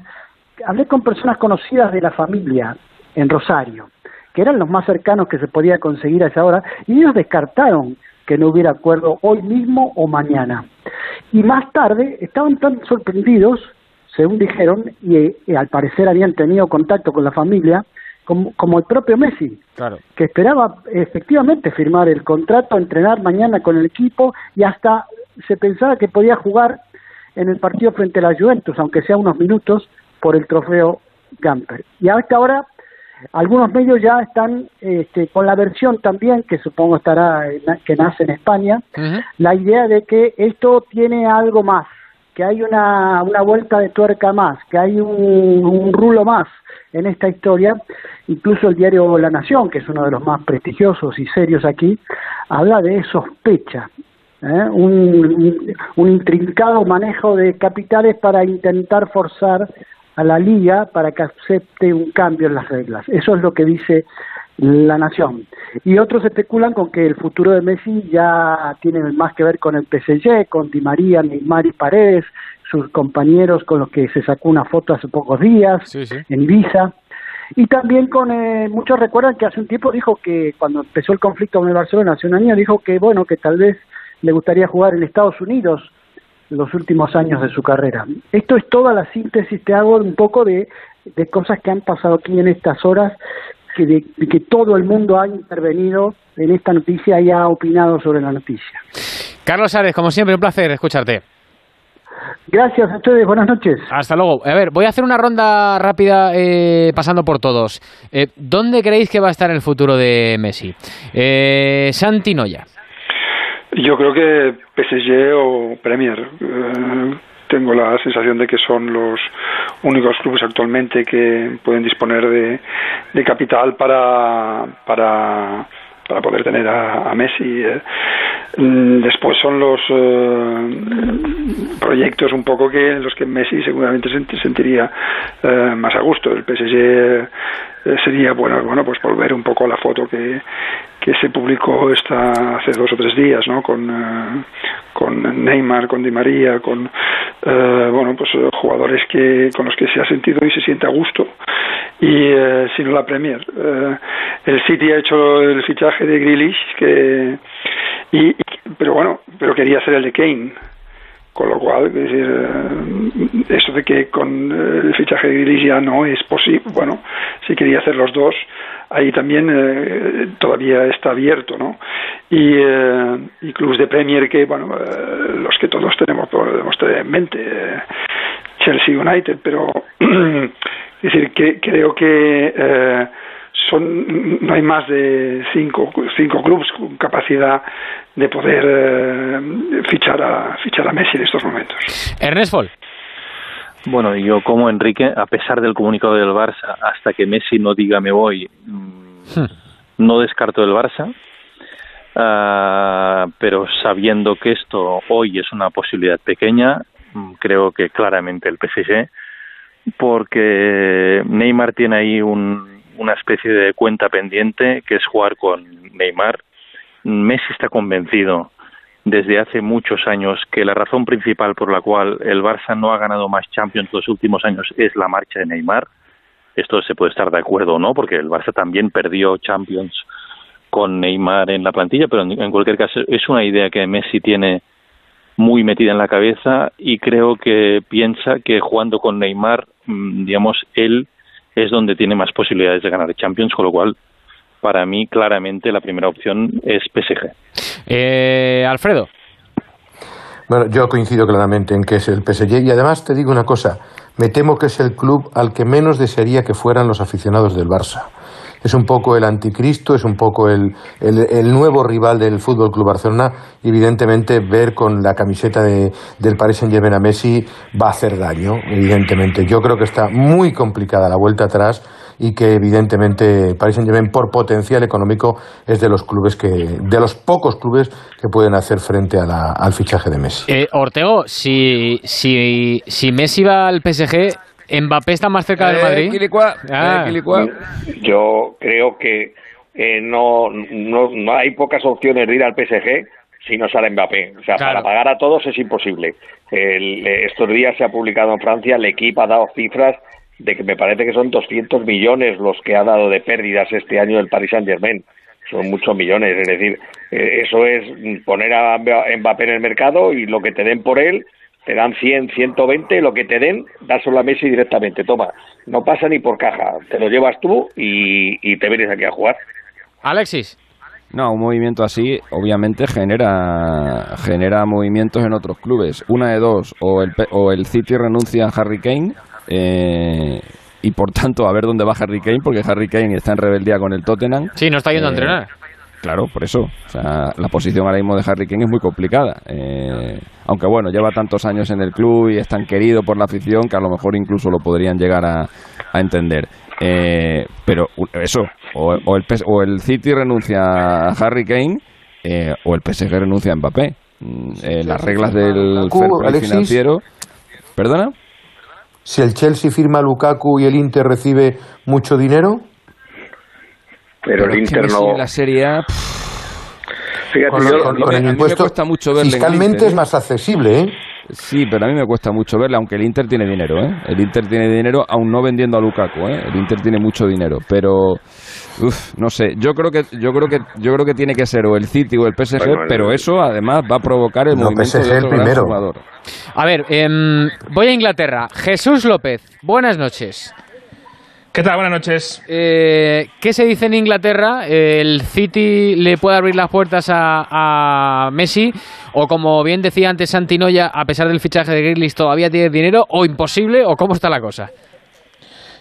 hablé con personas conocidas de la familia en Rosario, que eran los más cercanos que se podía conseguir a esa hora, y ellos descartaron que no hubiera acuerdo hoy mismo o mañana. Y más tarde estaban tan sorprendidos, según dijeron, y, y al parecer habían tenido contacto con la familia, como, como el propio Messi, Claro. que esperaba efectivamente firmar el contrato, entrenar mañana con el equipo y hasta se pensaba que podía jugar en el partido frente a la Juventus, aunque sea unos minutos, por el trofeo Gamper. Y a esta hora algunos medios ya están este, con la versión también, que supongo estará, en- que nace en España, la idea de que esto tiene algo más, que hay una, una vuelta de tuerca más, que hay un, un rulo más en esta historia. Incluso el diario La Nación, que es uno de los más prestigiosos y serios aquí, habla de sospecha. ¿eh? Un, un- un intrincado manejo de capitales para intentar forzar a la liga para que acepte un cambio en las reglas. Eso es lo que dice la nación. Y otros especulan con que el futuro de Messi ya tiene más que ver con el PSG, con Di María, Neymar y Paredes, sus compañeros con los que se sacó una foto hace pocos días en Ibiza. Y también con, eh, muchos recuerdan que hace un tiempo dijo que cuando empezó el conflicto con el Barcelona hace un año, dijo que bueno, que tal vez le gustaría jugar en Estados Unidos los últimos años de su carrera. Esto es toda la síntesis, te hago un poco de, de cosas que han pasado aquí en estas horas, que, de, de que todo el mundo ha intervenido en esta noticia y ha opinado sobre la noticia. Carlos Ares, como siempre, un placer escucharte. Gracias a ustedes, buenas noches. Hasta luego. A ver, voy a hacer una ronda rápida eh, pasando por todos. Eh, ¿Dónde creéis que va a estar el futuro de Messi? Eh, Santi Noya. Yo creo que PSG o Premier. eh, tengo la sensación de que son los únicos clubes actualmente que pueden disponer de, de capital para, para, para poder tener a, Messi. eh. Mm, Después son los eh, proyectos un poco que en los que Messi seguramente se sent- sentiría eh, más a gusto. El PSG sería bueno, bueno, pues volver un poco a la foto que, que se publicó esta hace dos o tres días, ¿no? Con eh, con Neymar, con Di María, con eh, bueno, pues eh, jugadores que con los que se ha sentido y se siente a gusto y eh, sino la Premier. El City ha hecho el fichaje de Grealish, que, y, pero bueno, pero quería hacer el de Kane. Con lo cual, es eh, eso de que con el fichaje de Grealish ya no es posible, bueno, si quería hacer los dos, ahí también eh, todavía está abierto, ¿no? Y, eh, clubes de Premier que, bueno, eh, los que todos tenemos tener en mente, Chelsea United, pero es decir, que creo que son no hay más de cinco, cinco clubes con capacidad de poder fichar a fichar a Messi en estos momentos. Ernest Fall. Bueno, yo como Enrique, a pesar del comunicado del Barça, hasta que Messi no diga me voy, hmm. no descarto el Barça, uh, pero sabiendo que esto hoy es una posibilidad pequeña, mm, creo que claramente el PSG, porque Neymar tiene ahí un, una especie de cuenta pendiente que es jugar con Neymar. Messi está convencido desde hace muchos años que la razón principal por la cual el Barça no ha ganado más Champions los últimos años es la marcha de Neymar. Esto se puede estar de acuerdo o no, porque el Barça también perdió Champions con Neymar en la plantilla, pero en, cualquier caso es una idea que Messi tiene muy metida en la cabeza y creo que piensa que jugando con Neymar, mm, digamos, él es donde tiene más posibilidades de ganar Champions, con lo cual para mí claramente la primera opción es PSG. Eh, Alfredo. Bueno, yo coincido claramente en que es el PSG y además te digo una cosa, me temo que es el club al que menos desearía que fueran los aficionados del Barça. Es un poco el anticristo, es un poco el, el, nuevo rival del Fútbol Club Barcelona. Y evidentemente, ver con la camiseta de, del Paris Saint-Germain a Messi va a hacer daño, evidentemente. Yo creo que está muy complicada la vuelta atrás y que evidentemente Paris Saint-Germain por potencial económico es de los clubes que de los pocos clubes que pueden hacer frente a la, al fichaje de Messi. Eh, Ortego, si, si, si Messi va al PSG, ¿Mbappé está más cerca del eh, Madrid? Ah. Eh, Yo creo que eh, no, no, no hay pocas opciones de ir al PSG si no sale Mbappé. O sea, para pagar a todos es imposible. El, estos días se ha publicado en Francia, el equipo ha dado cifras de que me parece que son 200 millones los que ha dado de pérdidas este año el Paris Saint-Germain. Son muchos millones, es decir, eh, eso es poner a Mbappé en el mercado y lo que te den por él, te dan 100, 120, lo que te den, dáselo a Messi directamente. Toma, no pasa ni por caja, te lo llevas tú y, y te vienes aquí a jugar. Alexis. No, un movimiento así obviamente genera genera movimientos en otros clubes. Una de dos, o el, o el City renuncia a Harry Kane eh, y por tanto, a ver dónde va Harry Kane, porque Harry Kane está en rebeldía con el Tottenham. Sí, no está yendo a eh, entrenar. Claro, por eso. O sea, la posición ahora mismo de Harry Kane es muy complicada. Eh, aunque bueno, lleva tantos años en el club y es tan querido por la afición que a lo mejor incluso lo podrían llegar a, entender. pero eso, o, el, o el City renuncia a Harry Kane o el PSG renuncia a Mbappé. Mm, las reglas del fair financiero. ¿Perdona? si el Chelsea firma a Lukaku y el Inter recibe mucho dinero? Pero, el Inter no. La Serie A. con, el impuesto mucho fiscalmente es ¿eh? más accesible, ¿eh? Sí, pero a mí me cuesta mucho verle, aunque el Inter tiene dinero, ¿eh? El Inter tiene dinero, aún no vendiendo a Lukaku, ¿eh? El Inter tiene mucho dinero, pero uf, no sé, yo creo que yo creo que yo creo que tiene que ser o el City o el PSG, pero eso además va a provocar el movimiento de otro primero. jugador. A ver, em, voy a Inglaterra. Jesús López, buenas noches. ¿Qué tal? Buenas noches. Eh, ¿Qué se dice en Inglaterra? ¿El City le puede abrir las puertas a, Messi? ¿O como bien decía antes Santinoya, a pesar del fichaje de Grealish, todavía tiene dinero? ¿O imposible? ¿O cómo está la cosa?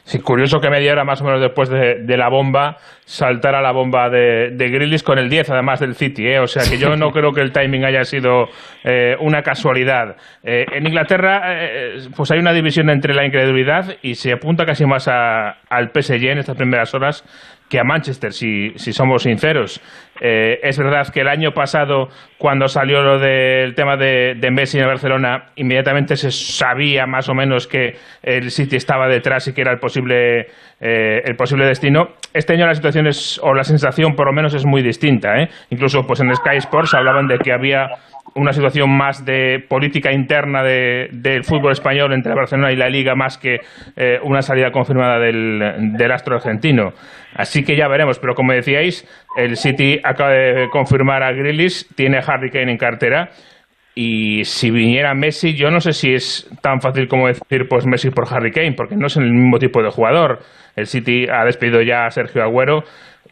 Sí, curioso que media hora más o menos después de, la bomba saltara la bomba de, de con el 10, además del City. ¿eh? O sea que yo no creo que el timing haya sido eh, una casualidad. Eh, en Inglaterra, eh, pues hay una división entre la incredulidad y se apunta casi más al PSG en estas primeras horas que a Manchester, si, si somos sinceros. Eh, es verdad que el año pasado, cuando salió lo del tema de, Messi en Barcelona, inmediatamente se sabía más o menos que el City estaba detrás y que era el posible, eh, el posible destino. Este año la situación es, o la sensación por lo menos es muy distinta. ¿eh? Incluso pues en Sky Sports hablaban de que había una situación más de política interna de, del fútbol español entre Barcelona y la Liga más que eh, una salida confirmada del, astro argentino. Así que ya veremos, pero como decíais, el City acaba de confirmar a Grealish, tiene a Harry Kane en cartera y si viniera Messi, yo no sé si es tan fácil como decir pues Messi por Harry Kane, porque no es el mismo tipo de jugador. El City ha despedido ya a Sergio Agüero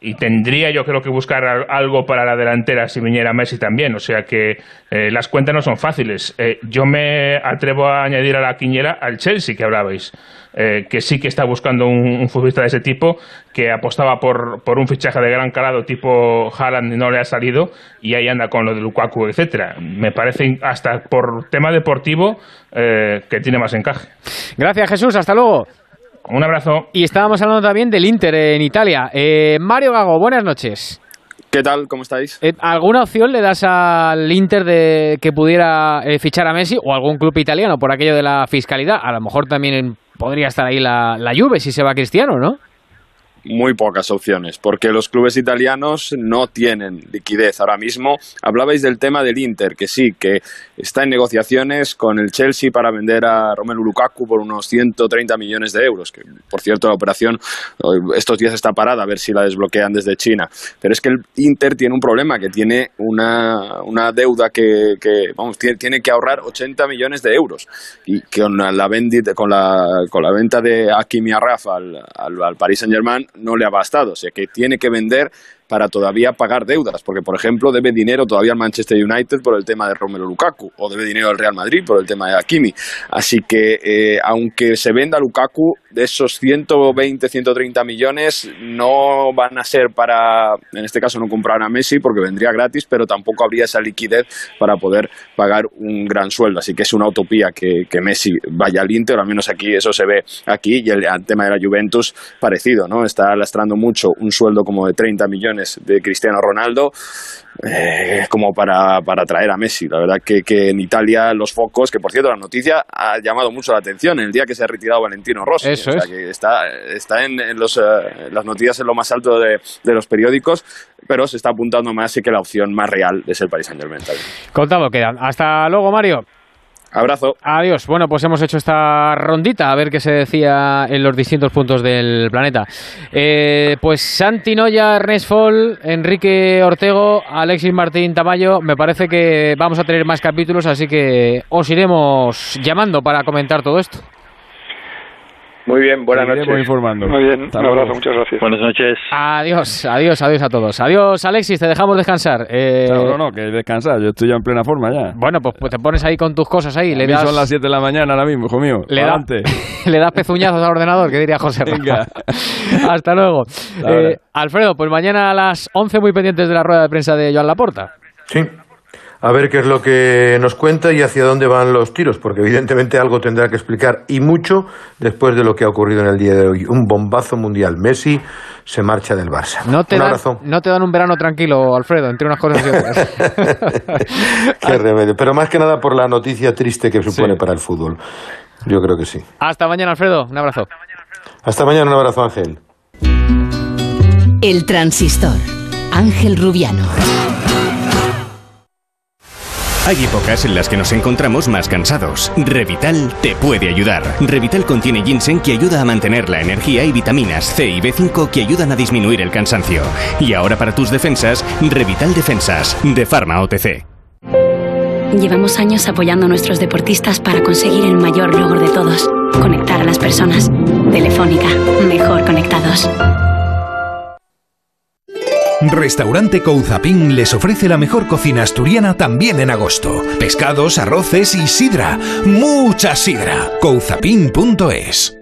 y tendría yo creo que buscar algo para la delantera si viniera Messi también. O sea que eh, las cuentas no son fáciles. Eh, yo me atrevo a añadir a la quiniela al Chelsea que hablabais, eh, que sí que está buscando un, futbolista de ese tipo, que apostaba por, por un fichaje de gran calado tipo Haaland y no le ha salido y ahí anda con lo de Lukaku, etcétera. Me parece hasta por tema deportivo que tiene más encaje. Gracias Jesús, hasta luego. Un abrazo. Y estábamos hablando también del Inter en Italia. Eh, Mario Gago, buenas noches. ¿Qué tal? ¿Cómo estáis? Eh, ¿Alguna opción le das al Inter de que pudiera eh, fichar a Messi o algún club italiano por aquello de la fiscalidad? A lo mejor también podría estar ahí la, la Juve si se va Cristiano, ¿no? Muy pocas opciones, porque los clubes italianos no tienen liquidez ahora mismo. Hablabais del tema del Inter, que sí, que está en negociaciones con el Chelsea para vender a Romelu Lukaku por unos 130 millones de euros, que por cierto la operación estos días está parada, a ver si la desbloquean desde China. Pero es que el Inter tiene un problema, que tiene una, una deuda que, vamos, tiene, tiene, que ahorrar 80 millones de euros. Y con la, con la, con la venta de Hakimi Arraf al, al Paris Saint-Germain no le ha bastado, o sea que tiene que vender para todavía pagar deudas, porque por ejemplo debe dinero todavía al Manchester United por el tema de Romelu Lukaku, o debe dinero al Real Madrid por el tema de Hakimi. Así que eh, aunque se venda Lukaku, de esos 120, 130 millones no van a ser para, en este caso no comprar a Messi porque vendría gratis, pero tampoco habría esa liquidez para poder pagar un gran sueldo. Así que es una utopía que, que Messi vaya al Inter, al menos aquí eso se ve aquí, y el, el tema de la Juventus parecido, ¿no? Está lastrando mucho un sueldo como de 30 millones de Cristiano Ronaldo eh, como para, para traer a Messi. La verdad que, que, en Italia los focos, que por cierto la noticia ha llamado mucho la atención el día que se ha retirado Valentino Rossi. Eso o sea, es. que está, está en, en los, eh, las noticias en lo más alto de, de, los periódicos, pero se está apuntando más y que la opción más real es el Paris Saint Germain. Contado quedan. Hasta luego, Mario. Abrazo. Adiós. Bueno, pues hemos hecho esta rondita a ver qué se decía en los distintos puntos del planeta. Eh, pues Santi Noya, Ernest Fall, Enrique Ortego, Alexis Martín Tamayo. Me parece que vamos a tener más capítulos, así que os iremos llamando para comentar todo esto. Muy bien, buenas noches. informando. Muy bien, un abrazo, muchas gracias. Buenas noches. Adiós, adiós, adiós a todos. Adiós, Alexis, te dejamos descansar. Eh... No, no, no, que descansar, yo estoy ya en plena forma ya. Bueno, pues, pues te pones ahí con tus cosas ahí. A le mí das... son las 7 de la mañana ahora mismo, hijo mío. Le, da... le das pezuñazos al ordenador, que diría José Venga. Hasta luego. Eh, Alfredo, pues mañana a las 11 muy pendientes de la rueda de prensa de Joan Laporta. Sí, a ver qué es lo que nos cuenta y hacia dónde van los tiros, porque evidentemente algo tendrá que explicar y mucho después de lo que ha ocurrido en el día de hoy. Un bombazo mundial. Messi se marcha del Barça. No te, un dan, no te dan un verano tranquilo, Alfredo, entre unas cosas y otras. qué remedio. Pero más que nada por la noticia triste que supone Sí. para el fútbol. Yo creo que sí. Hasta mañana, Alfredo. Un abrazo. Hasta mañana, un abrazo, Ángel. El transistor. Ángel Rubiano. Hay épocas en las que nos encontramos más cansados. Revital te puede ayudar. Revital contiene ginseng que ayuda a mantener la energía y vitaminas C y B5 que ayudan a disminuir el cansancio. Y ahora para tus defensas, Revital Defensas, de Pharma OTC. Llevamos años apoyando a nuestros deportistas para conseguir el mayor logro de todos, conectar a las personas. Telefónica, mejor conectados. Restaurante Couzapin les ofrece la mejor cocina asturiana también en agosto. Pescados, arroces y sidra. Mucha sidra. Couzapin.es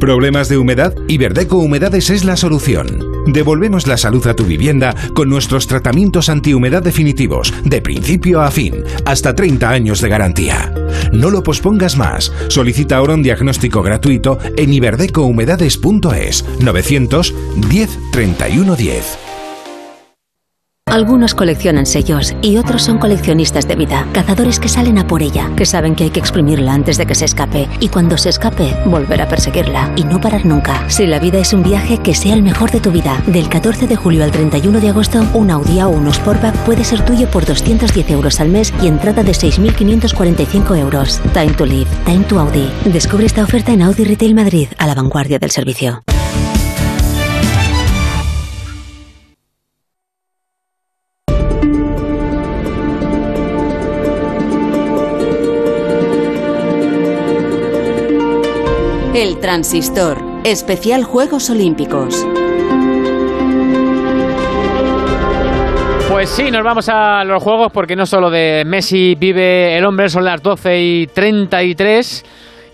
¿Problemas de humedad? Iberdeco Humedades es la solución. Devolvemos la salud a tu vivienda con nuestros tratamientos antihumedad definitivos, de principio a fin, hasta 30 años de garantía. No lo pospongas más. Solicita ahora un diagnóstico gratuito en iberdecohumedades.es 910 3110. Algunos coleccionan sellos y otros son coleccionistas de vida, cazadores que salen a por ella, que saben que hay que exprimirla antes de que se escape y cuando se escape, volver a perseguirla y no parar nunca. Si la vida es un viaje, que sea el mejor de tu vida. Del 14 de julio al 31 de agosto, un Audi o un Sportback puede ser tuyo por 210 euros al mes y entrada de 6.545 euros. Time to live, time to Audi. Descubre esta oferta en Audi Retail Madrid, a la vanguardia del servicio. Transistor, especial Juegos Olímpicos. Pues sí, nos vamos a los Juegos porque no solo de Messi vive el hombre, son las 12 y 33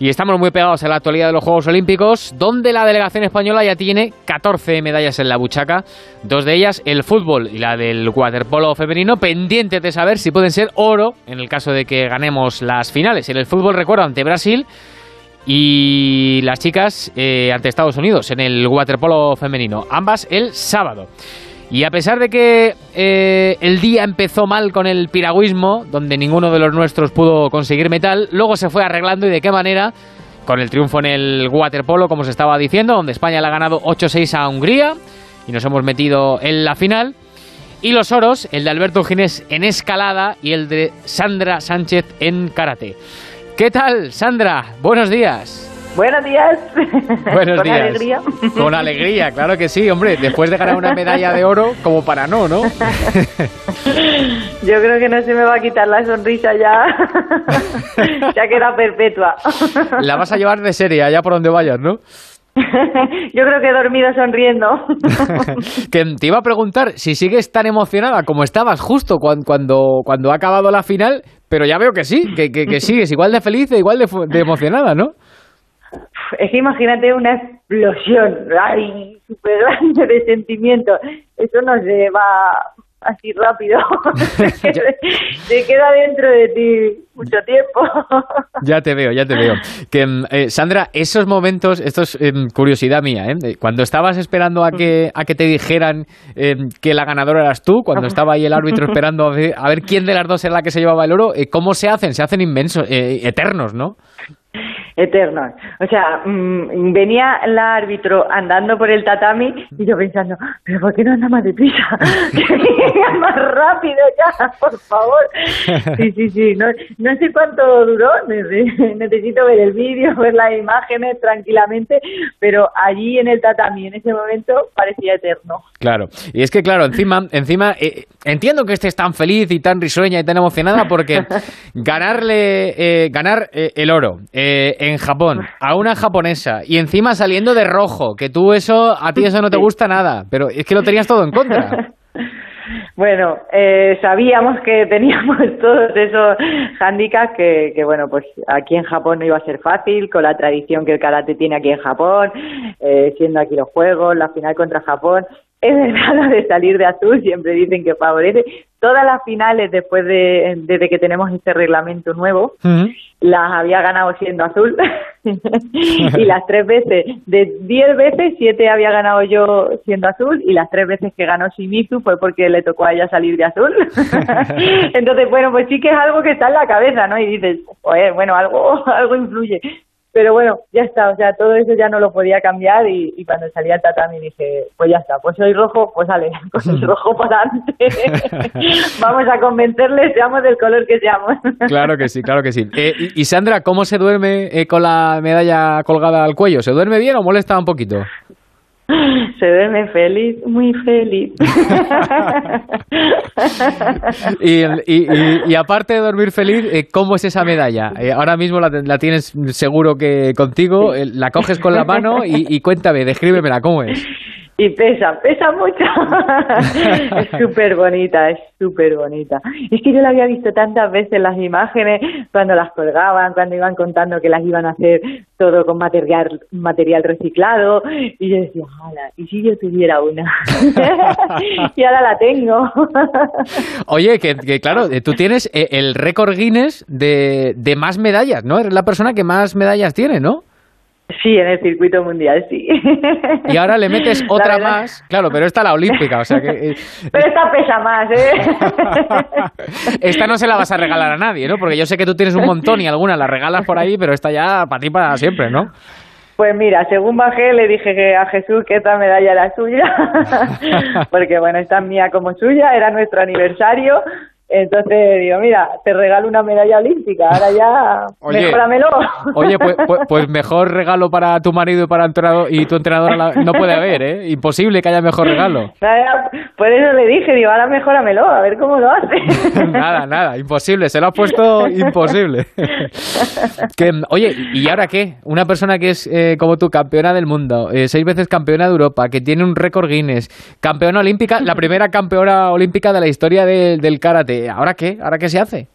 y estamos muy pegados a la actualidad de los Juegos Olímpicos, donde la delegación española ya tiene 14 medallas en la buchaca, dos de ellas el fútbol y la del waterpolo femenino, pendientes de saber si pueden ser oro en el caso de que ganemos las finales. En el fútbol, recuerdo, ante Brasil y las chicas eh, ante Estados Unidos en el waterpolo femenino, ambas el sábado. Y a pesar de que eh, el día empezó mal con el piragüismo, donde ninguno de los nuestros pudo conseguir metal, luego se fue arreglando y de qué manera, con el triunfo en el waterpolo, como se estaba diciendo, donde España le ha ganado 8-6 a Hungría y nos hemos metido en la final. Y los oros, el de Alberto Ginés en escalada y el de Sandra Sánchez en karate. ¿Qué tal, Sandra? Buenos días. Buenos días. Buenos Con días. alegría. Con alegría, claro que sí, hombre. Después de ganar una medalla de oro, como para no, ¿no? Yo creo que no se me va a quitar la sonrisa ya. ya queda perpetua. La vas a llevar de serie allá por donde vayas, ¿no? Yo creo que he dormido sonriendo. Que te iba a preguntar si sigues tan emocionada como estabas justo cuan- cuando, cuando ha acabado la final, pero ya veo que sí, que, que- que sigues igual de feliz e igual de, de emocionada, ¿no? Es que imagínate una explosión, ay, súper grande de sentimiento. Eso no se va así rápido. se queda dentro de ti mucho tiempo. Ya te veo, ya te veo. Que mm, eh, Sandra, esos momentos, esto es em, curiosidad mía, ¿eh? Eh, Cuando estabas esperando a que a que te dijeran em, que la ganadora eras tú, cuando estaba ahí el árbitro esperando a ver, a ver quién de las dos era la que se llevaba el oro, eh, ¿cómo se hacen? Se hacen inmensos, eh, eternos, ¿no? Eternos. O sea, mm, venía el árbitro andando por el tatami y yo pensando, pero ¿por qué no anda más deprisa? que venga más rápido ya, por favor. Sí, sí, sí. No, no sé cuánto duró, nece- necesito ver el vídeo, ver las imágenes tranquilamente, pero allí en el tatami, en ese momento, parecía eterno. Claro, y es que claro, encima, encima eh, entiendo que estés tan feliz y tan risueña y tan emocionada porque ganarle, eh, ganar eh, el oro eh, en Japón a una japonesa y encima saliendo de rojo, que tú eso, a ti eso no te gusta nada, pero es que lo tenías todo en contra. Bueno, eh, sabíamos que teníamos todos esos handicaps que, que, bueno, pues aquí en Japón no iba a ser fácil, con la tradición que el karate tiene aquí en Japón, eh, siendo aquí los juegos, la final contra Japón. Es verdad lo de salir de azul, siempre dicen que favorece. Todas las finales después de, desde que tenemos este reglamento nuevo, las había ganado siendo azul y las tres veces, de diez veces, siete había ganado yo siendo azul y las tres veces que ganó Shimizu fue porque le tocó a ella salir de azul. Entonces, bueno, pues sí que es algo que está en la cabeza, ¿no? Y dices, "Joder, bueno, algo, algo influye. Pero bueno, ya está, o sea, todo eso ya no lo podía cambiar y, y cuando salía el tatami dije, pues ya está, pues soy rojo, pues sale, con el rojo para adelante. Vamos a convencerles, seamos del color que seamos. Claro que sí, claro que sí. Eh, y, y Sandra, ¿cómo se duerme eh, con la medalla colgada al cuello? ¿Se duerme bien o molesta un poquito? Se duerme feliz, muy feliz. Y, y- y- y aparte de dormir feliz, eh, ¿cómo es esa medalla? Eh, ahora mismo la, la tienes seguro que contigo, eh, la coges con la mano y, y cuéntame, descríbemela, ¿cómo es? Y pesa, pesa mucho. es súper bonita, es súper bonita. Es que yo la había visto tantas veces las imágenes, cuando las colgaban, cuando iban contando que las iban a hacer todo con material material reciclado. Y yo decía, ¡hala! ¿Y si yo tuviera una? y ahora la tengo. Oye, que, que claro, eh, tú tienes eh, el récord Guinness de, de más medallas, ¿no? Eres la persona que más medallas tiene, ¿no? Sí, en el circuito mundial, sí. Y ahora le metes otra más, claro, pero esta la olímpica, o sea que... Eh, pero esta pesa más, ¿eh? esta no se la vas a regalar a nadie, ¿no? Porque yo sé que tú tienes un montón y algunas la regalas por ahí, pero esta ya para ti para siempre, ¿no? Pues mira, según bajé le dije que a Jesús que esta medalla era suya, porque bueno, esta es mía como suya, era nuestro aniversario, entonces digo, mira, te regalo una medalla olímpica, ahora ya oye, mejóramelo. Oye, pues, pues, pues, mejor regalo para tu marido y para entrenador, y tu entrenadora no puede haber, ¿eh? Imposible que haya mejor regalo. Nada, por eso le dije, digo, ahora mejóramelo, a ver cómo lo hace. nada, nada, imposible, se lo ha puesto imposible. que, oye, ¿y ahora qué? Una persona que es eh, como tú, campeona del mundo, eh, seis veces campeona de Europa, que tiene un récord Guinness, campeona olímpica, la primera campeona olímpica de la historia del karate ¿ahora qué? ¿Ahora qué se hace?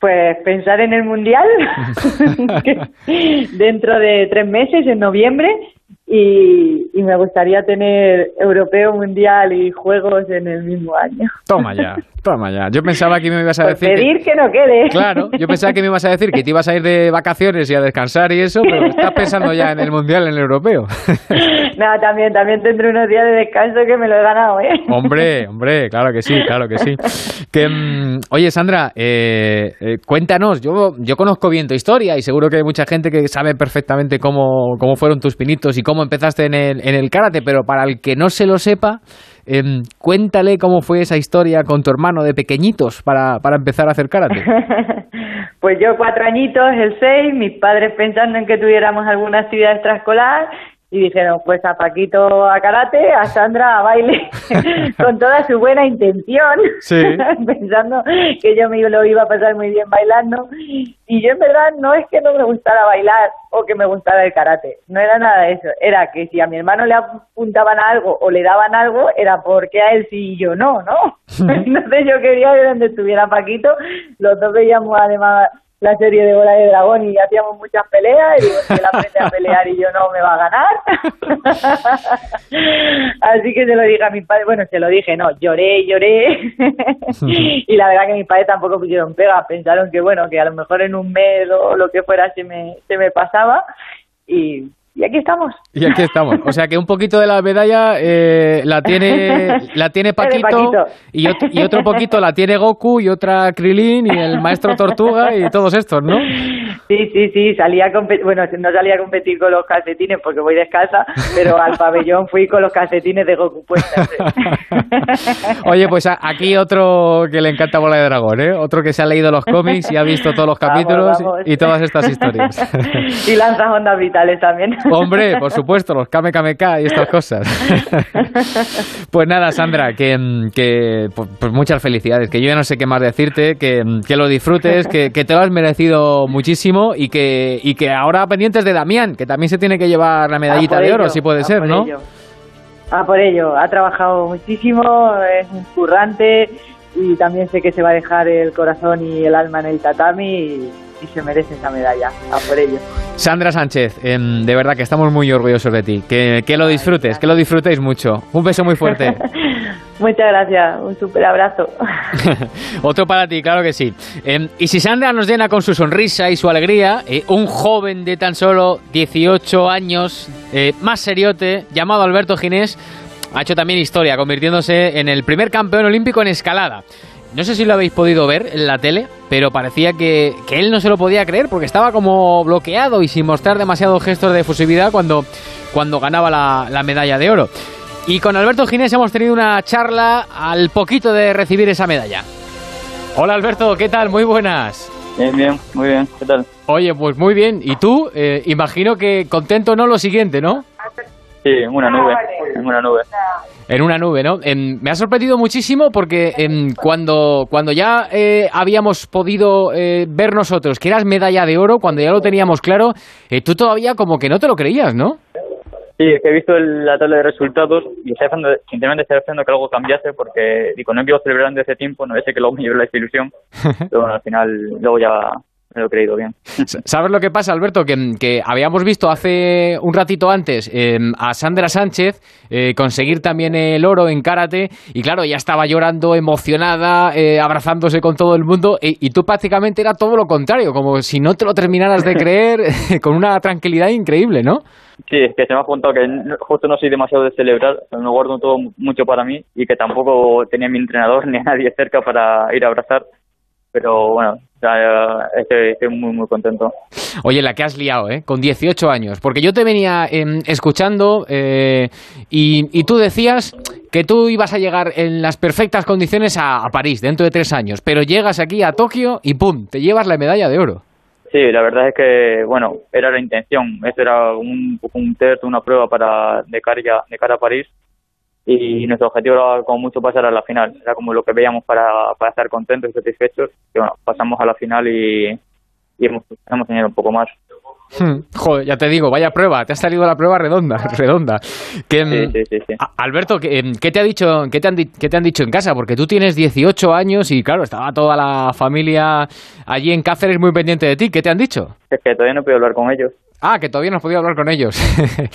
Pues pensar en el Mundial dentro de tres meses, en noviembre, y, y, me gustaría tener europeo, mundial y juegos en el mismo año. Toma ya, toma ya. Yo pensaba que me ibas a pues decir. Pedir que... no quede. Claro, yo pensaba que me ibas a decir que te ibas a ir de vacaciones y a descansar y eso, pero estás pensando ya en el mundial, en el europeo. no, también, también tendré unos días de descanso que me lo he ganado, ¿eh? Hombre, hombre, claro que sí, claro que sí. Que, mm, oye, Sandra, eh, eh, cuéntanos, yo, yo conozco bien tu historia y seguro que hay mucha gente que sabe perfectamente cómo, cómo fueron tus pinitos y cómo empezaste en el, en el karate, pero para el que no se lo sepa, em, cuéntale cómo fue esa historia con tu hermano de pequeñitos para, para empezar a hacer karate. pues yo cuatro añitos, el seis, mis padres pensando en que tuviéramos alguna actividad extraescolar y dijeron pues a Paquito a karate, a Sandra a baile, con toda su buena intención, pensando que yo me lo iba a pasar muy bien bailando. Y yo en verdad no es que no me gustara bailar o que me gustara el karate, no era nada de eso, era que si a mi hermano le apuntaban algo o le daban algo, era porque a él sí y yo no, ¿no? Entonces yo quería que donde estuviera Paquito, los dos veíamos además la serie de Bola de Dragón y hacíamos muchas peleas y digo, si él aprende a pelear y yo no, me va a ganar. Así que se lo dije a mi padre, bueno, se lo dije, no, lloré, lloré. y la verdad que mis padres tampoco pusieron pega, pensaron que bueno, que a lo mejor en un mes o lo que fuera se me, se me pasaba y y aquí estamos. Y aquí estamos. O sea que un poquito de la medalla eh, la tiene la tiene Paquito, Y, otro, y otro poquito la tiene Goku y otra Krilin y el maestro Tortuga y todos estos, ¿no? Sí, sí, sí, salía a bueno, no salía a competir con los calcetines porque voy descalza, pero al pabellón fui con los calcetines de Goku puestos. Oye, pues aquí otro que le encanta Bola de Dragón, ¿eh? Otro que se ha leído los cómics y ha visto todos los capítulos y todas estas historias. y lanza ondas vitales también. Hombre, por supuesto, los Kame Kame K y estas cosas. pues nada, Sandra, que, que pues, pues muchas felicidades, que yo ya no sé qué más decirte, que, que lo disfrutes, que, que te lo has merecido muchísimo y que, y que ahora pendientes de Damián, que también se tiene que llevar la medallita de oro, si puede ser, ¿no? Ah, por ello, ha trabajado muchísimo, es un currante y también sé que se va a dejar el corazón y el alma en el tatami y, se merece esa medalla. A por ello. Sandra Sánchez, em, de verdad que estamos muy orgullosos de ti. Que, que lo disfrutes, que lo disfrutéis mucho. Un beso muy fuerte. Muchas gracias, un super abrazo. Otro para ti, claro que sí. Em, y si Sandra nos llena con su sonrisa y su alegría, eh, un joven de tan solo 18 años, eh, más seriote, llamado Alberto Ginés, ha hecho también historia, convirtiéndose en el primer campeón olímpico en escalada. No sé si lo habéis podido ver en la tele, pero parecía que, él no se lo podía creer porque estaba como bloqueado y sin mostrar demasiados gestos de efusividad cuando, cuando ganaba la, la medalla de oro. Y con Alberto Ginés hemos tenido una charla al poquito de recibir esa medalla. Hola Alberto, ¿qué tal? Muy buenas. Bien, bien, muy bien. ¿Qué tal? Oye, pues muy bien. ¿Y tú? Eh, imagino que contento no lo siguiente, ¿no? Sí, en una nube, en una nube. En una nube, ¿no? me ha sorprendido muchísimo porque cuando, cuando ya eh, habíamos podido eh, ver nosotros que eras medalla de oro, cuando ya lo teníamos claro, tú todavía como que no te lo creías, ¿no? Sí, es que he visto la tabla de resultados y estoy haciendo, sinceramente estoy haciendo que algo cambiase porque digo, no empiezo celebrando ese tiempo, no sé que luego me lleve la desilusión, pero bueno, al final luego ya me lo he creído bien. ¿Sabes lo que pasa, Alberto? Que, habíamos visto hace un ratito antes em, a Sandra Sánchez eh, conseguir también el oro en karate y claro, ya estaba llorando, emocionada, eh, abrazándose con todo el mundo y, y, tú prácticamente era todo lo contrario, como si no te lo terminaras de creer, con una tranquilidad increíble, ¿no? Sí, es que se me ha contado que justo no soy demasiado de celebrar, me guardo todo mucho para mí y que tampoco tenía mi entrenador ni a nadie cerca para ir a abrazar pero bueno, estoy, muy, muy contento. Oye, la que has liado, ¿eh? Con 18 años. Porque yo te venía em, escuchando eh, y, tú decías que tú ibas a llegar en las perfectas condiciones a, París dentro de tres años, pero llegas aquí a Tokio y ¡pum! Te llevas la medalla de oro. Sí, la verdad es que, bueno, era la intención. Esto era un, un test, una prueba para de cara, de cara a París y nuestro objetivo era como mucho pasar a la final, era como lo que veíamos para, para estar contentos y satisfechos, y bueno, pasamos a la final y, y hemos, hemos tenido un poco más. Hmm, joder, ya te digo, vaya prueba, te ha salido la prueba redonda, redonda. Que, sí, sí, sí, Alberto, ¿qué, ¿qué, te ha dicho, qué te, han, qué te han dicho en casa? Porque tú tienes 18 años y claro, estaba toda la familia allí en Cáceres muy pendiente de ti. ¿Qué te han dicho? Es que todavía no he podido hablar con ellos. Ah, que todavía no has podido hablar con ellos.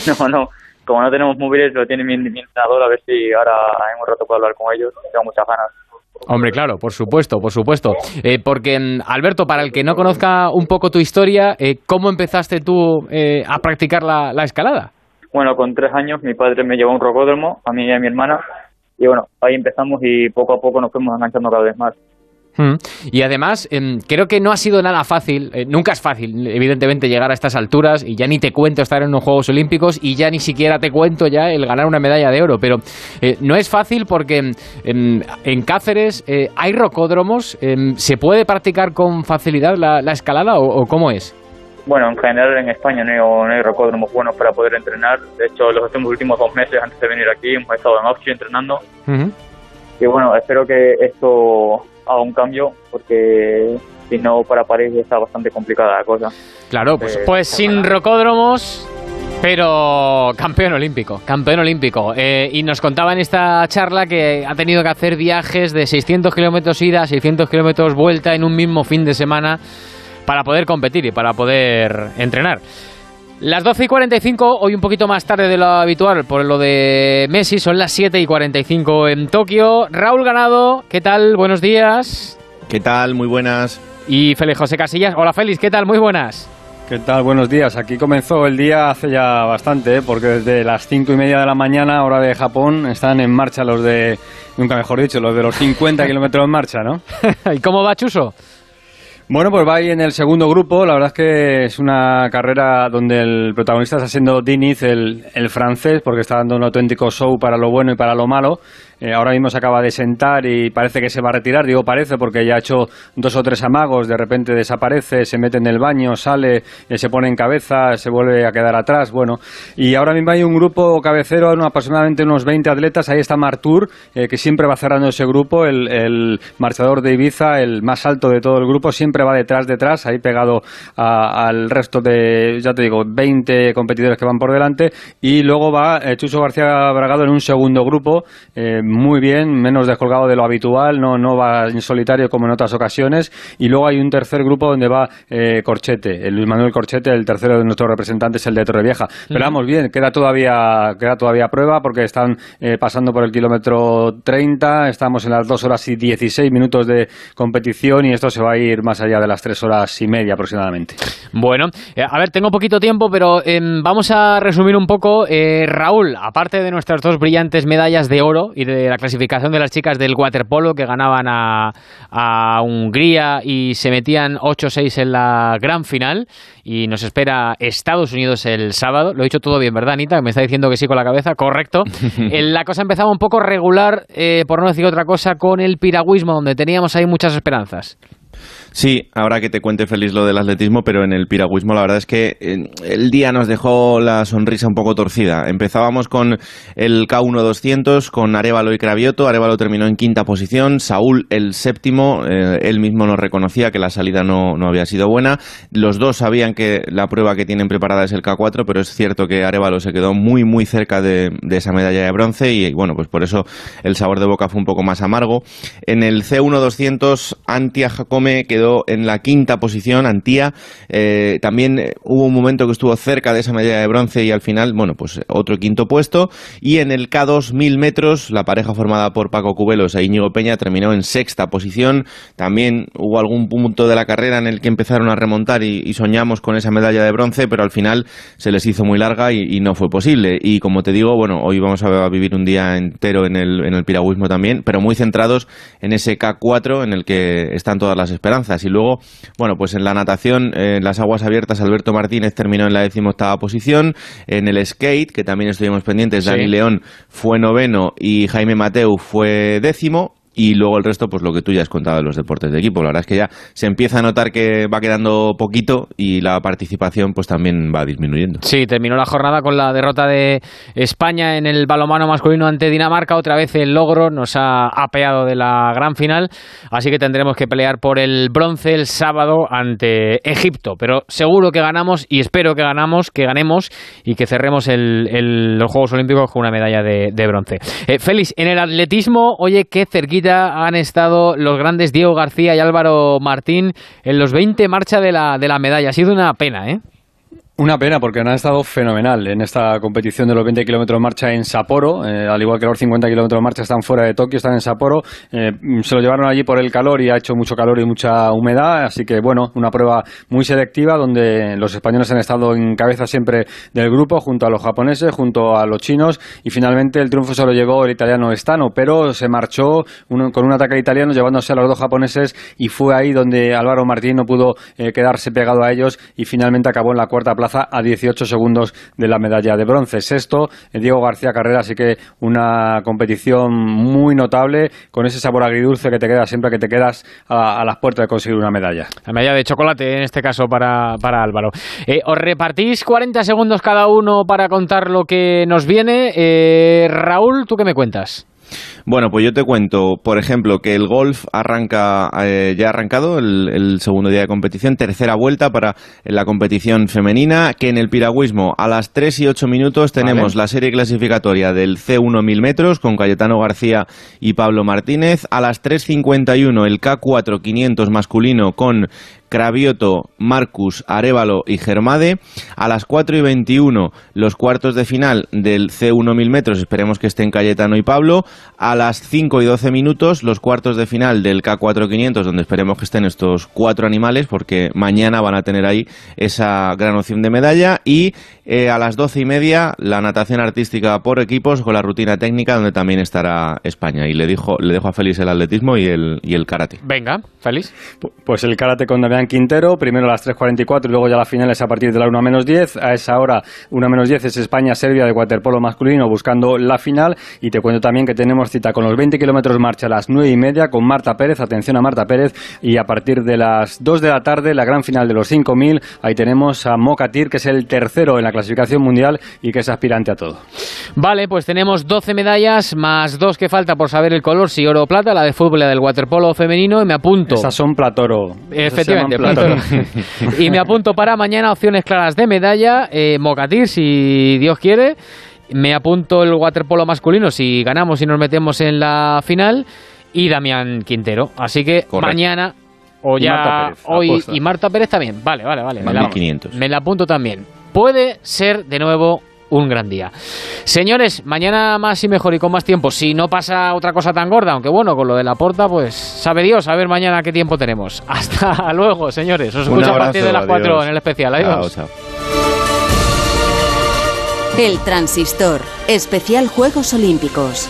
no, no, como no tenemos móviles, lo tiene mi, entrenador, a ver si ahora en un rato puedo hablar con ellos. Tengo muchas ganas. Hombre, claro, por supuesto, por supuesto. Eh, porque, mm, Alberto, para el que no conozca un poco tu historia, eh, ¿cómo empezaste tú eh, a practicar la, la, escalada? Bueno, con tres años mi padre me llevó a un rocódromo, a mí y a mi hermana, y bueno, ahí empezamos y poco a poco nos fuimos enganchando cada vez más. Mm. Y además, em, creo que no ha sido nada fácil, eh, nunca es fácil, evidentemente, llegar a estas alturas, y ya ni te cuento estar en unos Juegos Olímpicos, y ya ni siquiera te cuento ya el ganar una medalla de oro, pero eh, no es fácil porque em, en Cáceres eh, hay rocódromos, em, ¿se puede practicar con facilidad la, escalada o, cómo es? Bueno, en general en España no hay, rocódromos buenos para poder entrenar. De hecho, los últimos dos meses antes de venir aquí hemos estado en Austria entrenando. Y bueno, espero que esto a un cambio porque si no para París está bastante complicada la cosa. Claro, pues, eh, pues sin rocódromos, pero campeón olímpico, campeón olímpico. Eh, y nos contaba en esta charla que ha tenido que hacer viajes de 600 kilómetros ida, 600 kilómetros vuelta en un mismo fin de semana para poder competir y para poder entrenar. Las 12 y 45, hoy un poquito más tarde de lo habitual por lo de Messi, son las 7 y 45 en Tokio. Raúl Ganado, ¿qué tal? Buenos días. ¿Qué tal? Muy buenas. Y Félix José Casillas, hola Félix, ¿qué tal? Muy buenas. ¿Qué tal? Buenos días. Aquí comenzó el día hace ya bastante, ¿eh? porque desde las 5 y media de la mañana, hora de Japón, están en marcha los de, nunca mejor dicho, los de los 50 kilómetros en marcha, ¿no? ¿Y cómo va Chuso? Bueno, pues va ahí en el segundo grupo. La verdad es que es una carrera donde el protagonista está siendo Diniz, el, francés, porque está dando un auténtico show para lo bueno y para lo malo. Eh, ahora mismo se acaba de sentar y parece que se va a retirar. Digo parece porque ya ha hecho dos o tres amagos, de repente desaparece, se mete en el baño, sale, eh, se pone en cabeza, se vuelve a quedar atrás. Bueno, y ahora mismo hay un grupo cabecero, aproximadamente unos 20 atletas. Ahí está Martur, eh, que siempre va cerrando ese grupo, el, marchador de Ibiza, el más alto de todo el grupo, siempre va detrás, detrás, ahí pegado al resto de, ya te digo, 20 competidores que van por delante. Y luego va Chuso García Bragado en un segundo grupo muy bien, menos descolgado de lo habitual, no, no va en solitario como en otras ocasiones. Y luego hay un tercer grupo donde va eh, Corchete, el Luis Manuel Corchete, el tercero de nuestros representantes, el de Torrevieja. Pero vamos bien, queda todavía, queda todavía prueba porque están eh, pasando por el kilómetro 30, estamos en las dos horas y 16 minutos de competición y esto se va a ir más allá de las tres horas y media aproximadamente. Bueno, eh, a ver, tengo poquito tiempo, pero em, vamos a resumir un poco. Raúl, aparte de nuestras dos brillantes medallas de oro y de la clasificación de las chicas del waterpolo que ganaban a, Hungría y se metían 8-6 en la gran final. Y nos espera Estados Unidos el sábado. Lo he dicho todo bien, ¿verdad, Anita? Me está diciendo que sí con la cabeza. Correcto. la cosa empezaba un poco regular, eh, por no decir otra cosa, con el piragüismo, donde teníamos ahí muchas esperanzas. Sí, ahora que te cuente feliz lo del atletismo, pero en el piragüismo la verdad es que el día nos dejó la sonrisa un poco torcida. Empezábamos con el K1 con Arevalo y Cravioto. Arevalo terminó en quinta posición, Saúl el séptimo. Eh, él mismo nos reconocía que la salida no, había sido buena. Los dos sabían que la prueba que tienen preparada es el K4, pero es cierto que Arevalo se quedó muy, muy cerca de, esa medalla de bronce y bueno, pues por eso el sabor de boca fue un poco más amargo. En el C1 200, Antia Jacome Jaime quedó en la quinta posición, Antía. Eh, también eh, hubo un momento que estuvo cerca de esa medalla de bronce y al final, bueno, pues otro quinto puesto. Y en el K2 mil metros, la pareja formada por Paco Cubelos e Íñigo Peña terminó en sexta posición. También hubo algún punto de la carrera en el que empezaron a remontar y, soñamos con esa medalla de bronce, pero al final se les hizo muy larga y, no fue posible. Y como te digo, bueno, hoy vamos a vivir un día entero en el, en el piragüismo también, pero muy centrados en ese K4 en el que están todas las esperanzas. Y luego, bueno, pues en la natación, en las aguas abiertas, Alberto Martínez terminó en la decimoctava posición. En el skate, que también estuvimos pendientes, Dani León fue noveno y Jaime Mateu fue décimo y luego el resto, pues lo que tú ya has contado de los deportes de equipo. La verdad es que ya se empieza a notar que va quedando poquito y la participación pues también va disminuyendo. Sí, terminó la jornada con la derrota de España en el balomano masculino ante Dinamarca. Otra vez el logro nos ha apeado de la gran final, así que tendremos que pelear por el bronce el sábado ante Egipto. Pero seguro que ganamos y espero que ganamos, que ganemos y que cerremos el, los Juegos Olímpicos con una medalla de, bronce. Eh, Félix, en el atletismo, oye, qué cerquita han estado los grandes Diego García y Álvaro Martín en los 20 marcha de la, de la medalla. Ha sido una pena, ¿eh? Una pena porque han estado fenomenal en esta competición de los 20 kilómetros de marcha en Sapporo, eh, al igual que los 50 kilómetros de marcha están fuera de Tokio, están en Sapporo. Eh, se lo llevaron allí por el calor y ha hecho mucho calor y mucha humedad, así que bueno, una prueba muy selectiva donde los españoles han estado en cabeza siempre del grupo junto a los japoneses, junto a los chinos. Y finalmente el triunfo se lo llevó el italiano Stano, pero se marchó con un ataque italiano llevándose a los dos japoneses y fue ahí donde Álvaro Martín no pudo eh, quedarse pegado a ellos y finalmente acabó en la cuarta plaza a 18 segundos de la medalla de bronce. Sexto, Diego García Carrera, así que una competición muy notable con ese sabor agridulce que te queda siempre que te quedas a, las puertas de conseguir una medalla. La medalla de chocolate en este caso para, Álvaro. Eh, ¿Os repartís 40 segundos cada uno para contar lo que nos viene? Eh, Raúl, ¿tú qué me cuentas? Bueno, pues yo te cuento, por ejemplo, que el golf arranca, eh, ya ha arrancado el, segundo día de competición, tercera vuelta para la competición femenina, que en el piragüismo a las 3 y 8 minutos tenemos la serie clasificatoria del C1 1000 metros con Cayetano García y Pablo Martínez, a las 3.51 el K4 500 masculino con Cravioto, Marcus, Arevalo y Germade. A las 4 y 21 los cuartos de final del C1 1000 metros, esperemos que estén Cayetano y Pablo. A las 5 y 12 minutos los cuartos de final del K4 500, donde esperemos que estén estos cuatro animales, porque mañana van a tener ahí esa gran opción de medalla. Y eh, a las 12 y media la natación artística por equipos con la rutina técnica, donde también estará España. Y le, dijo, le dejo a Félix el atletismo y el, y el karate. Venga, Félix. Pues el karate con Damián Quintero, primero a las 3.44 y luego ya la final es a partir de la 1 menos 10. A esa hora, 1 menos 10 es España-Serbia de waterpolo masculino buscando la final. Y te cuento también que tenemos cita con los 20 kilómetros marcha a las 9 y media con Marta Pérez. Atención a Marta Pérez. Y a partir de las 2 de la tarde, la gran final de los 5.000. Ahí tenemos a Mokatir, que es el tercero en la clasificación mundial y que es aspirante a todo. Vale, pues tenemos 12 medallas más dos que falta por saber el color, si oro o plata, la de fútbol y la del waterpolo femenino. Y me apunto. Esas son platoro. Efectivamente, y me apunto para mañana opciones claras de medalla, eh, Mocatir, si Dios quiere. Me apunto el waterpolo masculino si ganamos y nos metemos en la final. Y Damián Quintero. Así que mañana o ya hoy y Marta Pérez también. Vale, vale, vale. Me la, me la apunto también. Puede ser de nuevo un gran día. Señores, mañana más y mejor y con más tiempo. Si no pasa otra cosa tan gorda, aunque bueno, con lo de la porta, pues sabe Dios, a ver mañana qué tiempo tenemos. Hasta luego, señores. Os escucho a partir de las 4 en el especial. Adiós. El transistor, especial Juegos Olímpicos.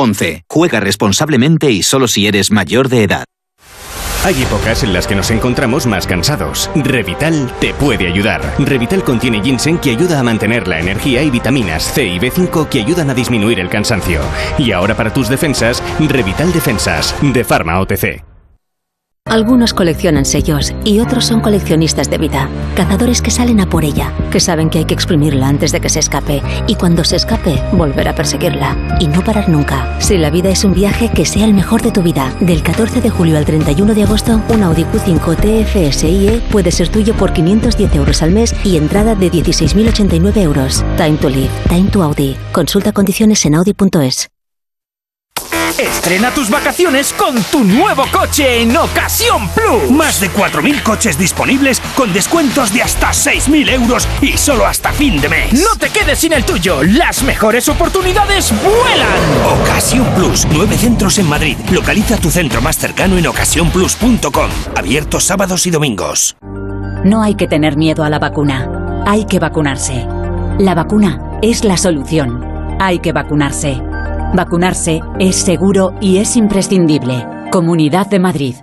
11. Juega responsablemente y solo si eres mayor de edad. Hay épocas en las que nos encontramos más cansados. Revital te puede ayudar. Revital contiene ginseng que ayuda a mantener la energía y vitaminas C y B5 que ayudan a disminuir el cansancio. Y ahora para tus defensas, Revital Defensas, de Pharma OTC. Algunos coleccionan sellos y otros son coleccionistas de vida, cazadores que salen a por ella, que saben que hay que exprimirla antes de que se escape y cuando se escape volver a perseguirla y no parar nunca. Si la vida es un viaje, que sea el mejor de tu vida. Del 14 de julio al 31 de agosto, un Audi Q5 TFSIe puede ser tuyo por 510 euros al mes y entrada de 16.089 euros. Time to live, time to Audi. Consulta condiciones en audi.es. Estrena tus vacaciones con tu nuevo coche en Ocasión Plus. Más de 4.000 coches disponibles con descuentos de hasta 6.000 euros y solo hasta fin de mes. No te quedes sin el tuyo. Las mejores oportunidades vuelan. Ocasión Plus. Nueve centros en Madrid. Localiza tu centro más cercano en ocasiónplus.com. Abiertos sábados y domingos. No hay que tener miedo a la vacuna. Hay que vacunarse. La vacuna es la solución. Hay que vacunarse. Vacunarse es seguro y es imprescindible. Comunidad de Madrid.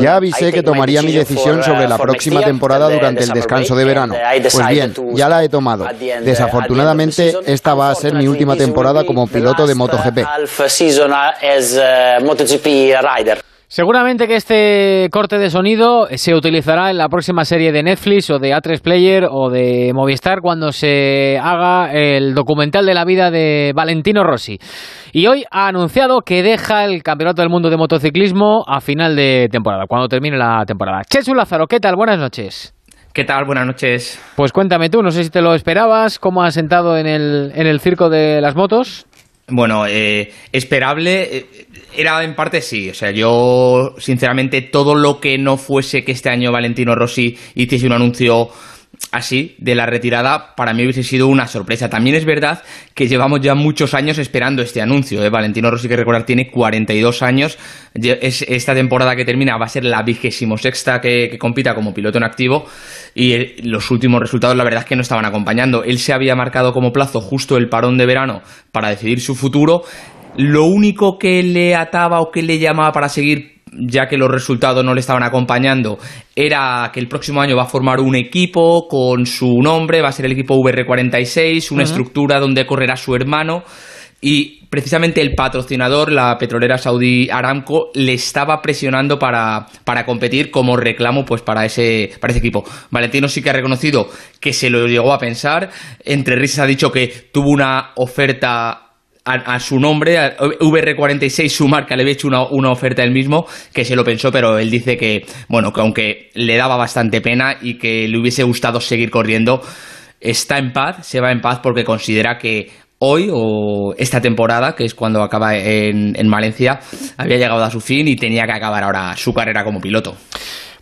Ya avisé que tomaría mi decisión sobre la próxima temporada durante el descanso de verano. Pues bien, ya la he tomado. Desafortunadamente, esta va a ser mi última temporada como piloto de MotoGP. Seguramente que este corte de sonido se utilizará en la próxima serie de Netflix o de A3 Player o de Movistar cuando se haga el documental de la vida de Valentino Rossi. Y hoy ha anunciado que deja el Campeonato del Mundo de Motociclismo a final de temporada, cuando termine la temporada. Chechu Lázaro, ¿qué tal? Buenas noches. ¿Qué tal? Buenas noches. Pues cuéntame tú, no sé si te lo esperabas, cómo has sentado en el, en el circo de las motos. Bueno, eh, esperable. eh, Era en parte sí. O sea, yo, sinceramente, todo lo que no fuese que este año Valentino Rossi hiciese un anuncio así de la retirada, para mí hubiese sido una sorpresa. También es verdad que llevamos ya muchos años esperando este anuncio. ¿eh? Valentino Rossi, que recordar, tiene 42 años. Esta temporada que termina va a ser la vigésimo sexta que, compita como piloto en activo y los últimos resultados la verdad es que no estaban acompañando. Él se había marcado como plazo justo el parón de verano para decidir su futuro. Lo único que le ataba o que le llamaba para seguir ya que los resultados no le estaban acompañando, era que el próximo año va a formar un equipo con su nombre, va a ser el equipo VR46, una estructura donde correrá su hermano. Y precisamente el patrocinador, la petrolera saudí Aramco, le estaba presionando para, para competir como reclamo pues para ese, para ese equipo. Valentino sí que ha reconocido que se lo llegó a pensar. Entre risas ha dicho que tuvo una oferta a, su nombre, a VR46, su marca, le había hecho una, una oferta él mismo, que se lo pensó, pero él dice que, bueno, que aunque le daba bastante pena y que le hubiese gustado seguir corriendo, está en paz, se va en paz porque considera que hoy o esta temporada, que es cuando acaba en, en Valencia, había llegado a su fin y tenía que acabar ahora su carrera como piloto.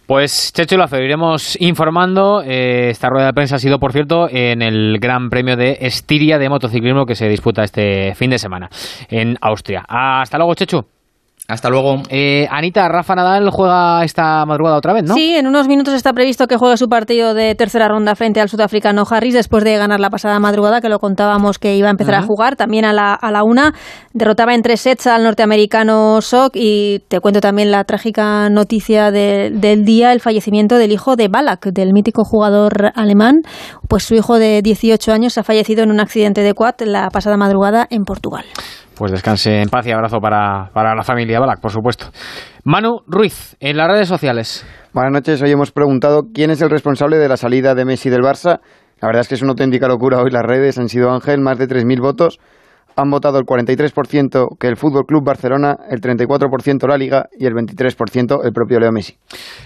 Pues Checho Lázaro, iremos informando. Eh, esta rueda de prensa ha sido, por cierto, en el Gran Premio de Estiria de motociclismo que se disputa este fin de semana en Austria. Hasta luego, Chechu. Hasta luego. Eh, Anita, Rafa Nadal juega esta madrugada otra vez, ¿no? Sí, en unos minutos está previsto que juegue su partido de tercera ronda frente al sudafricano Harris después de ganar la pasada madrugada, que lo contábamos que iba a empezar a jugar. También a la, a la una derrotaba en tres sets al norteamericano Sok y te cuento también la trágica noticia de- del día, el fallecimiento del hijo de Balak, del mítico jugador alemán. Pues su hijo de 18 años ha fallecido en un accidente de quad la pasada madrugada en Portugal. Pues descanse en paz y abrazo para, para la familia Balak, por supuesto. Manu Ruiz, en las redes sociales. Buenas noches. Hoy hemos preguntado quién es el responsable de la salida de Messi del Barça. La verdad es que es una auténtica locura. Hoy las redes han sido Ángel, más de 3.000 votos. Han votado el 43% que el Fútbol Club Barcelona, el 34% la Liga y el 23% el propio Leo Messi.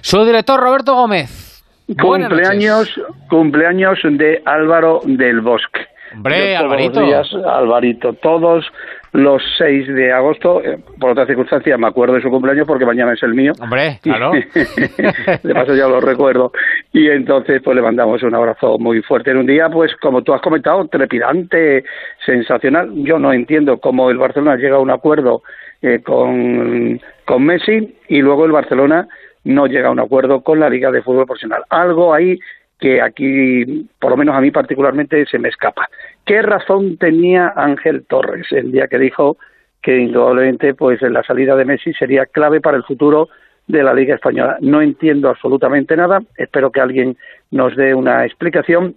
Su director Roberto Gómez. Cumpleaños, cumpleaños de Álvaro del Bosque. Hombre, Yo Alvarito. días, Alvarito, todos los 6 de agosto, eh, por otra circunstancia, me acuerdo de su cumpleaños porque mañana es el mío. Hombre, claro. de paso ya lo recuerdo. Y entonces, pues le mandamos un abrazo muy fuerte en un día, pues como tú has comentado, trepidante, sensacional. Yo no entiendo cómo el Barcelona llega a un acuerdo eh, con, con Messi y luego el Barcelona no llega a un acuerdo con la Liga de Fútbol Profesional. Algo ahí que aquí, por lo menos a mí particularmente, se me escapa. ¿Qué razón tenía Ángel Torres el día que dijo que indudablemente pues la salida de Messi sería clave para el futuro de la Liga Española? No entiendo absolutamente nada, espero que alguien nos dé una explicación,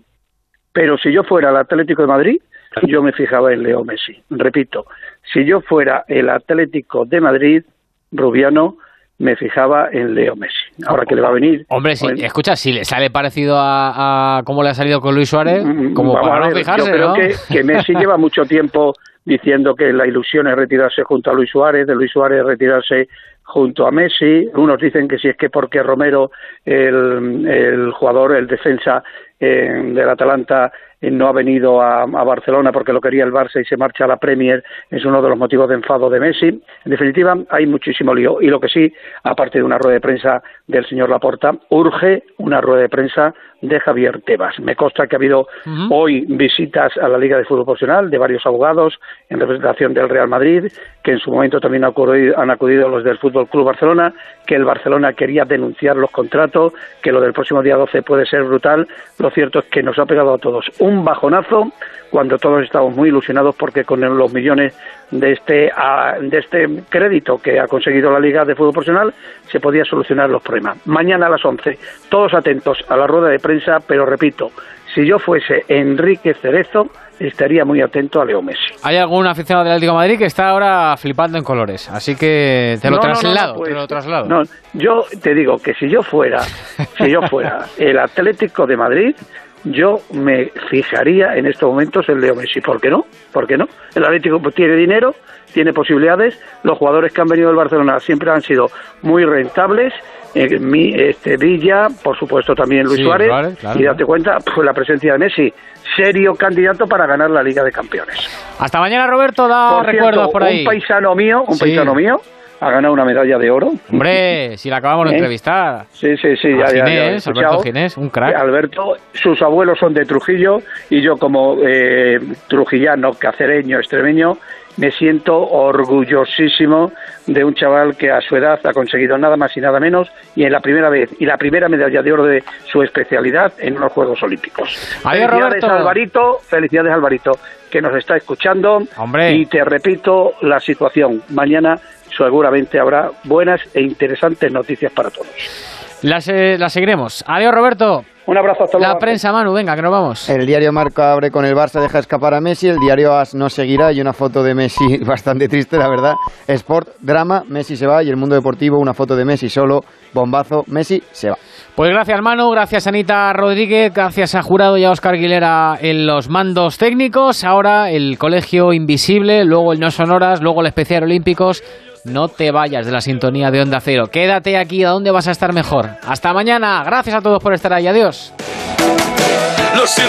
pero si yo fuera el Atlético de Madrid, yo me fijaba en Leo Messi. Repito, si yo fuera el Atlético de Madrid, Rubiano, me fijaba en Leo Messi. Ahora que le va a venir. Hombre, si, escucha, si le sale parecido a, a cómo le ha salido con Luis Suárez, mm, como para no fijarse, Yo creo que, que Messi lleva mucho tiempo diciendo que la ilusión es retirarse junto a Luis Suárez, de Luis Suárez retirarse junto a Messi. Unos dicen que si es que porque Romero, el, el jugador, el defensa eh, del Atalanta, no ha venido a, Barcelona porque lo quería el Barça y se marcha a la Premier, es uno de los motivos de enfado de Messi. En definitiva, hay muchísimo lío. Y lo que sí, aparte de una rueda de prensa del señor Laporta, urge una rueda de prensa de Javier Tebas. Me consta que ha habido hoy visitas a la Liga de Fútbol Profesional de varios abogados en representación del Real Madrid, que en su momento también han acudido los del Fútbol Club Barcelona, que el Barcelona quería denunciar los contratos, que lo del próximo día 12 puede ser brutal. Lo cierto es que nos ha pegado a todos un bajonazo cuando todos estamos muy ilusionados porque con los millones de este, de este crédito que ha conseguido la Liga de Fútbol Profesional se podía solucionar los problemas. Mañana a las 11, todos atentos a la rueda de prensa, pero repito, si yo fuese Enrique Cerezo, estaría muy atento a Leo Messi. Hay algún aficionado del Atlético de Madrid que está ahora flipando en colores, así que te lo traslado, te lo pues, traslado. No, yo te digo que si yo fuera, si yo fuera el Atlético de Madrid, yo me fijaría en estos momentos en Leo Messi. ¿Por qué no? ¿Por qué no? El Atlético tiene dinero, tiene posibilidades. Los jugadores que han venido del Barcelona siempre han sido muy rentables. Eh, mi, este, Villa, por supuesto también Luis Suárez. y date cuenta, pues la presencia de Messi, serio candidato para ganar la Liga de Campeones. Hasta mañana, Roberto. Da recuerdos por ahí. Un paisano mío, un paisano mío ha ganado una medalla de oro. Hombre, si la acabamos de ¿Eh? entrevistar. Sí, sí, sí. Ya, Ginés, Alberto Ginés, un crack. Alberto, sus abuelos son de Trujillo y yo como eh, trujillano, cacereño, extremeño, me siento orgullosísimo de un chaval que a su edad ha conseguido nada más y nada menos y en la primera vez y la primera medalla de oro de su especialidad en unos Juegos Olímpicos. Adiós, felicidades Alvarito, felicidades Alvarito que nos está escuchando Hombre. y te repito la situación mañana seguramente habrá buenas e interesantes noticias para todos. Las, eh, las seguiremos. Adiós, Roberto. Un abrazo hasta luego. La prensa, Manu, venga, que nos vamos. El diario Marco abre con el Barça, deja escapar a Messi. El diario As no seguirá y una foto de Messi bastante triste, la verdad. Sport, drama, Messi se va y el mundo deportivo, una foto de Messi solo, bombazo, Messi se va. Pues gracias Manu, gracias Anita Rodríguez, gracias a Jurado y a Oscar Aguilera en los mandos técnicos. Ahora el Colegio Invisible, luego el No Sonoras, luego el Especial Olímpicos. No te vayas de la sintonía de Onda Cero. Quédate aquí, ¿a dónde vas a estar mejor? Hasta mañana. Gracias a todos por estar ahí. Adiós.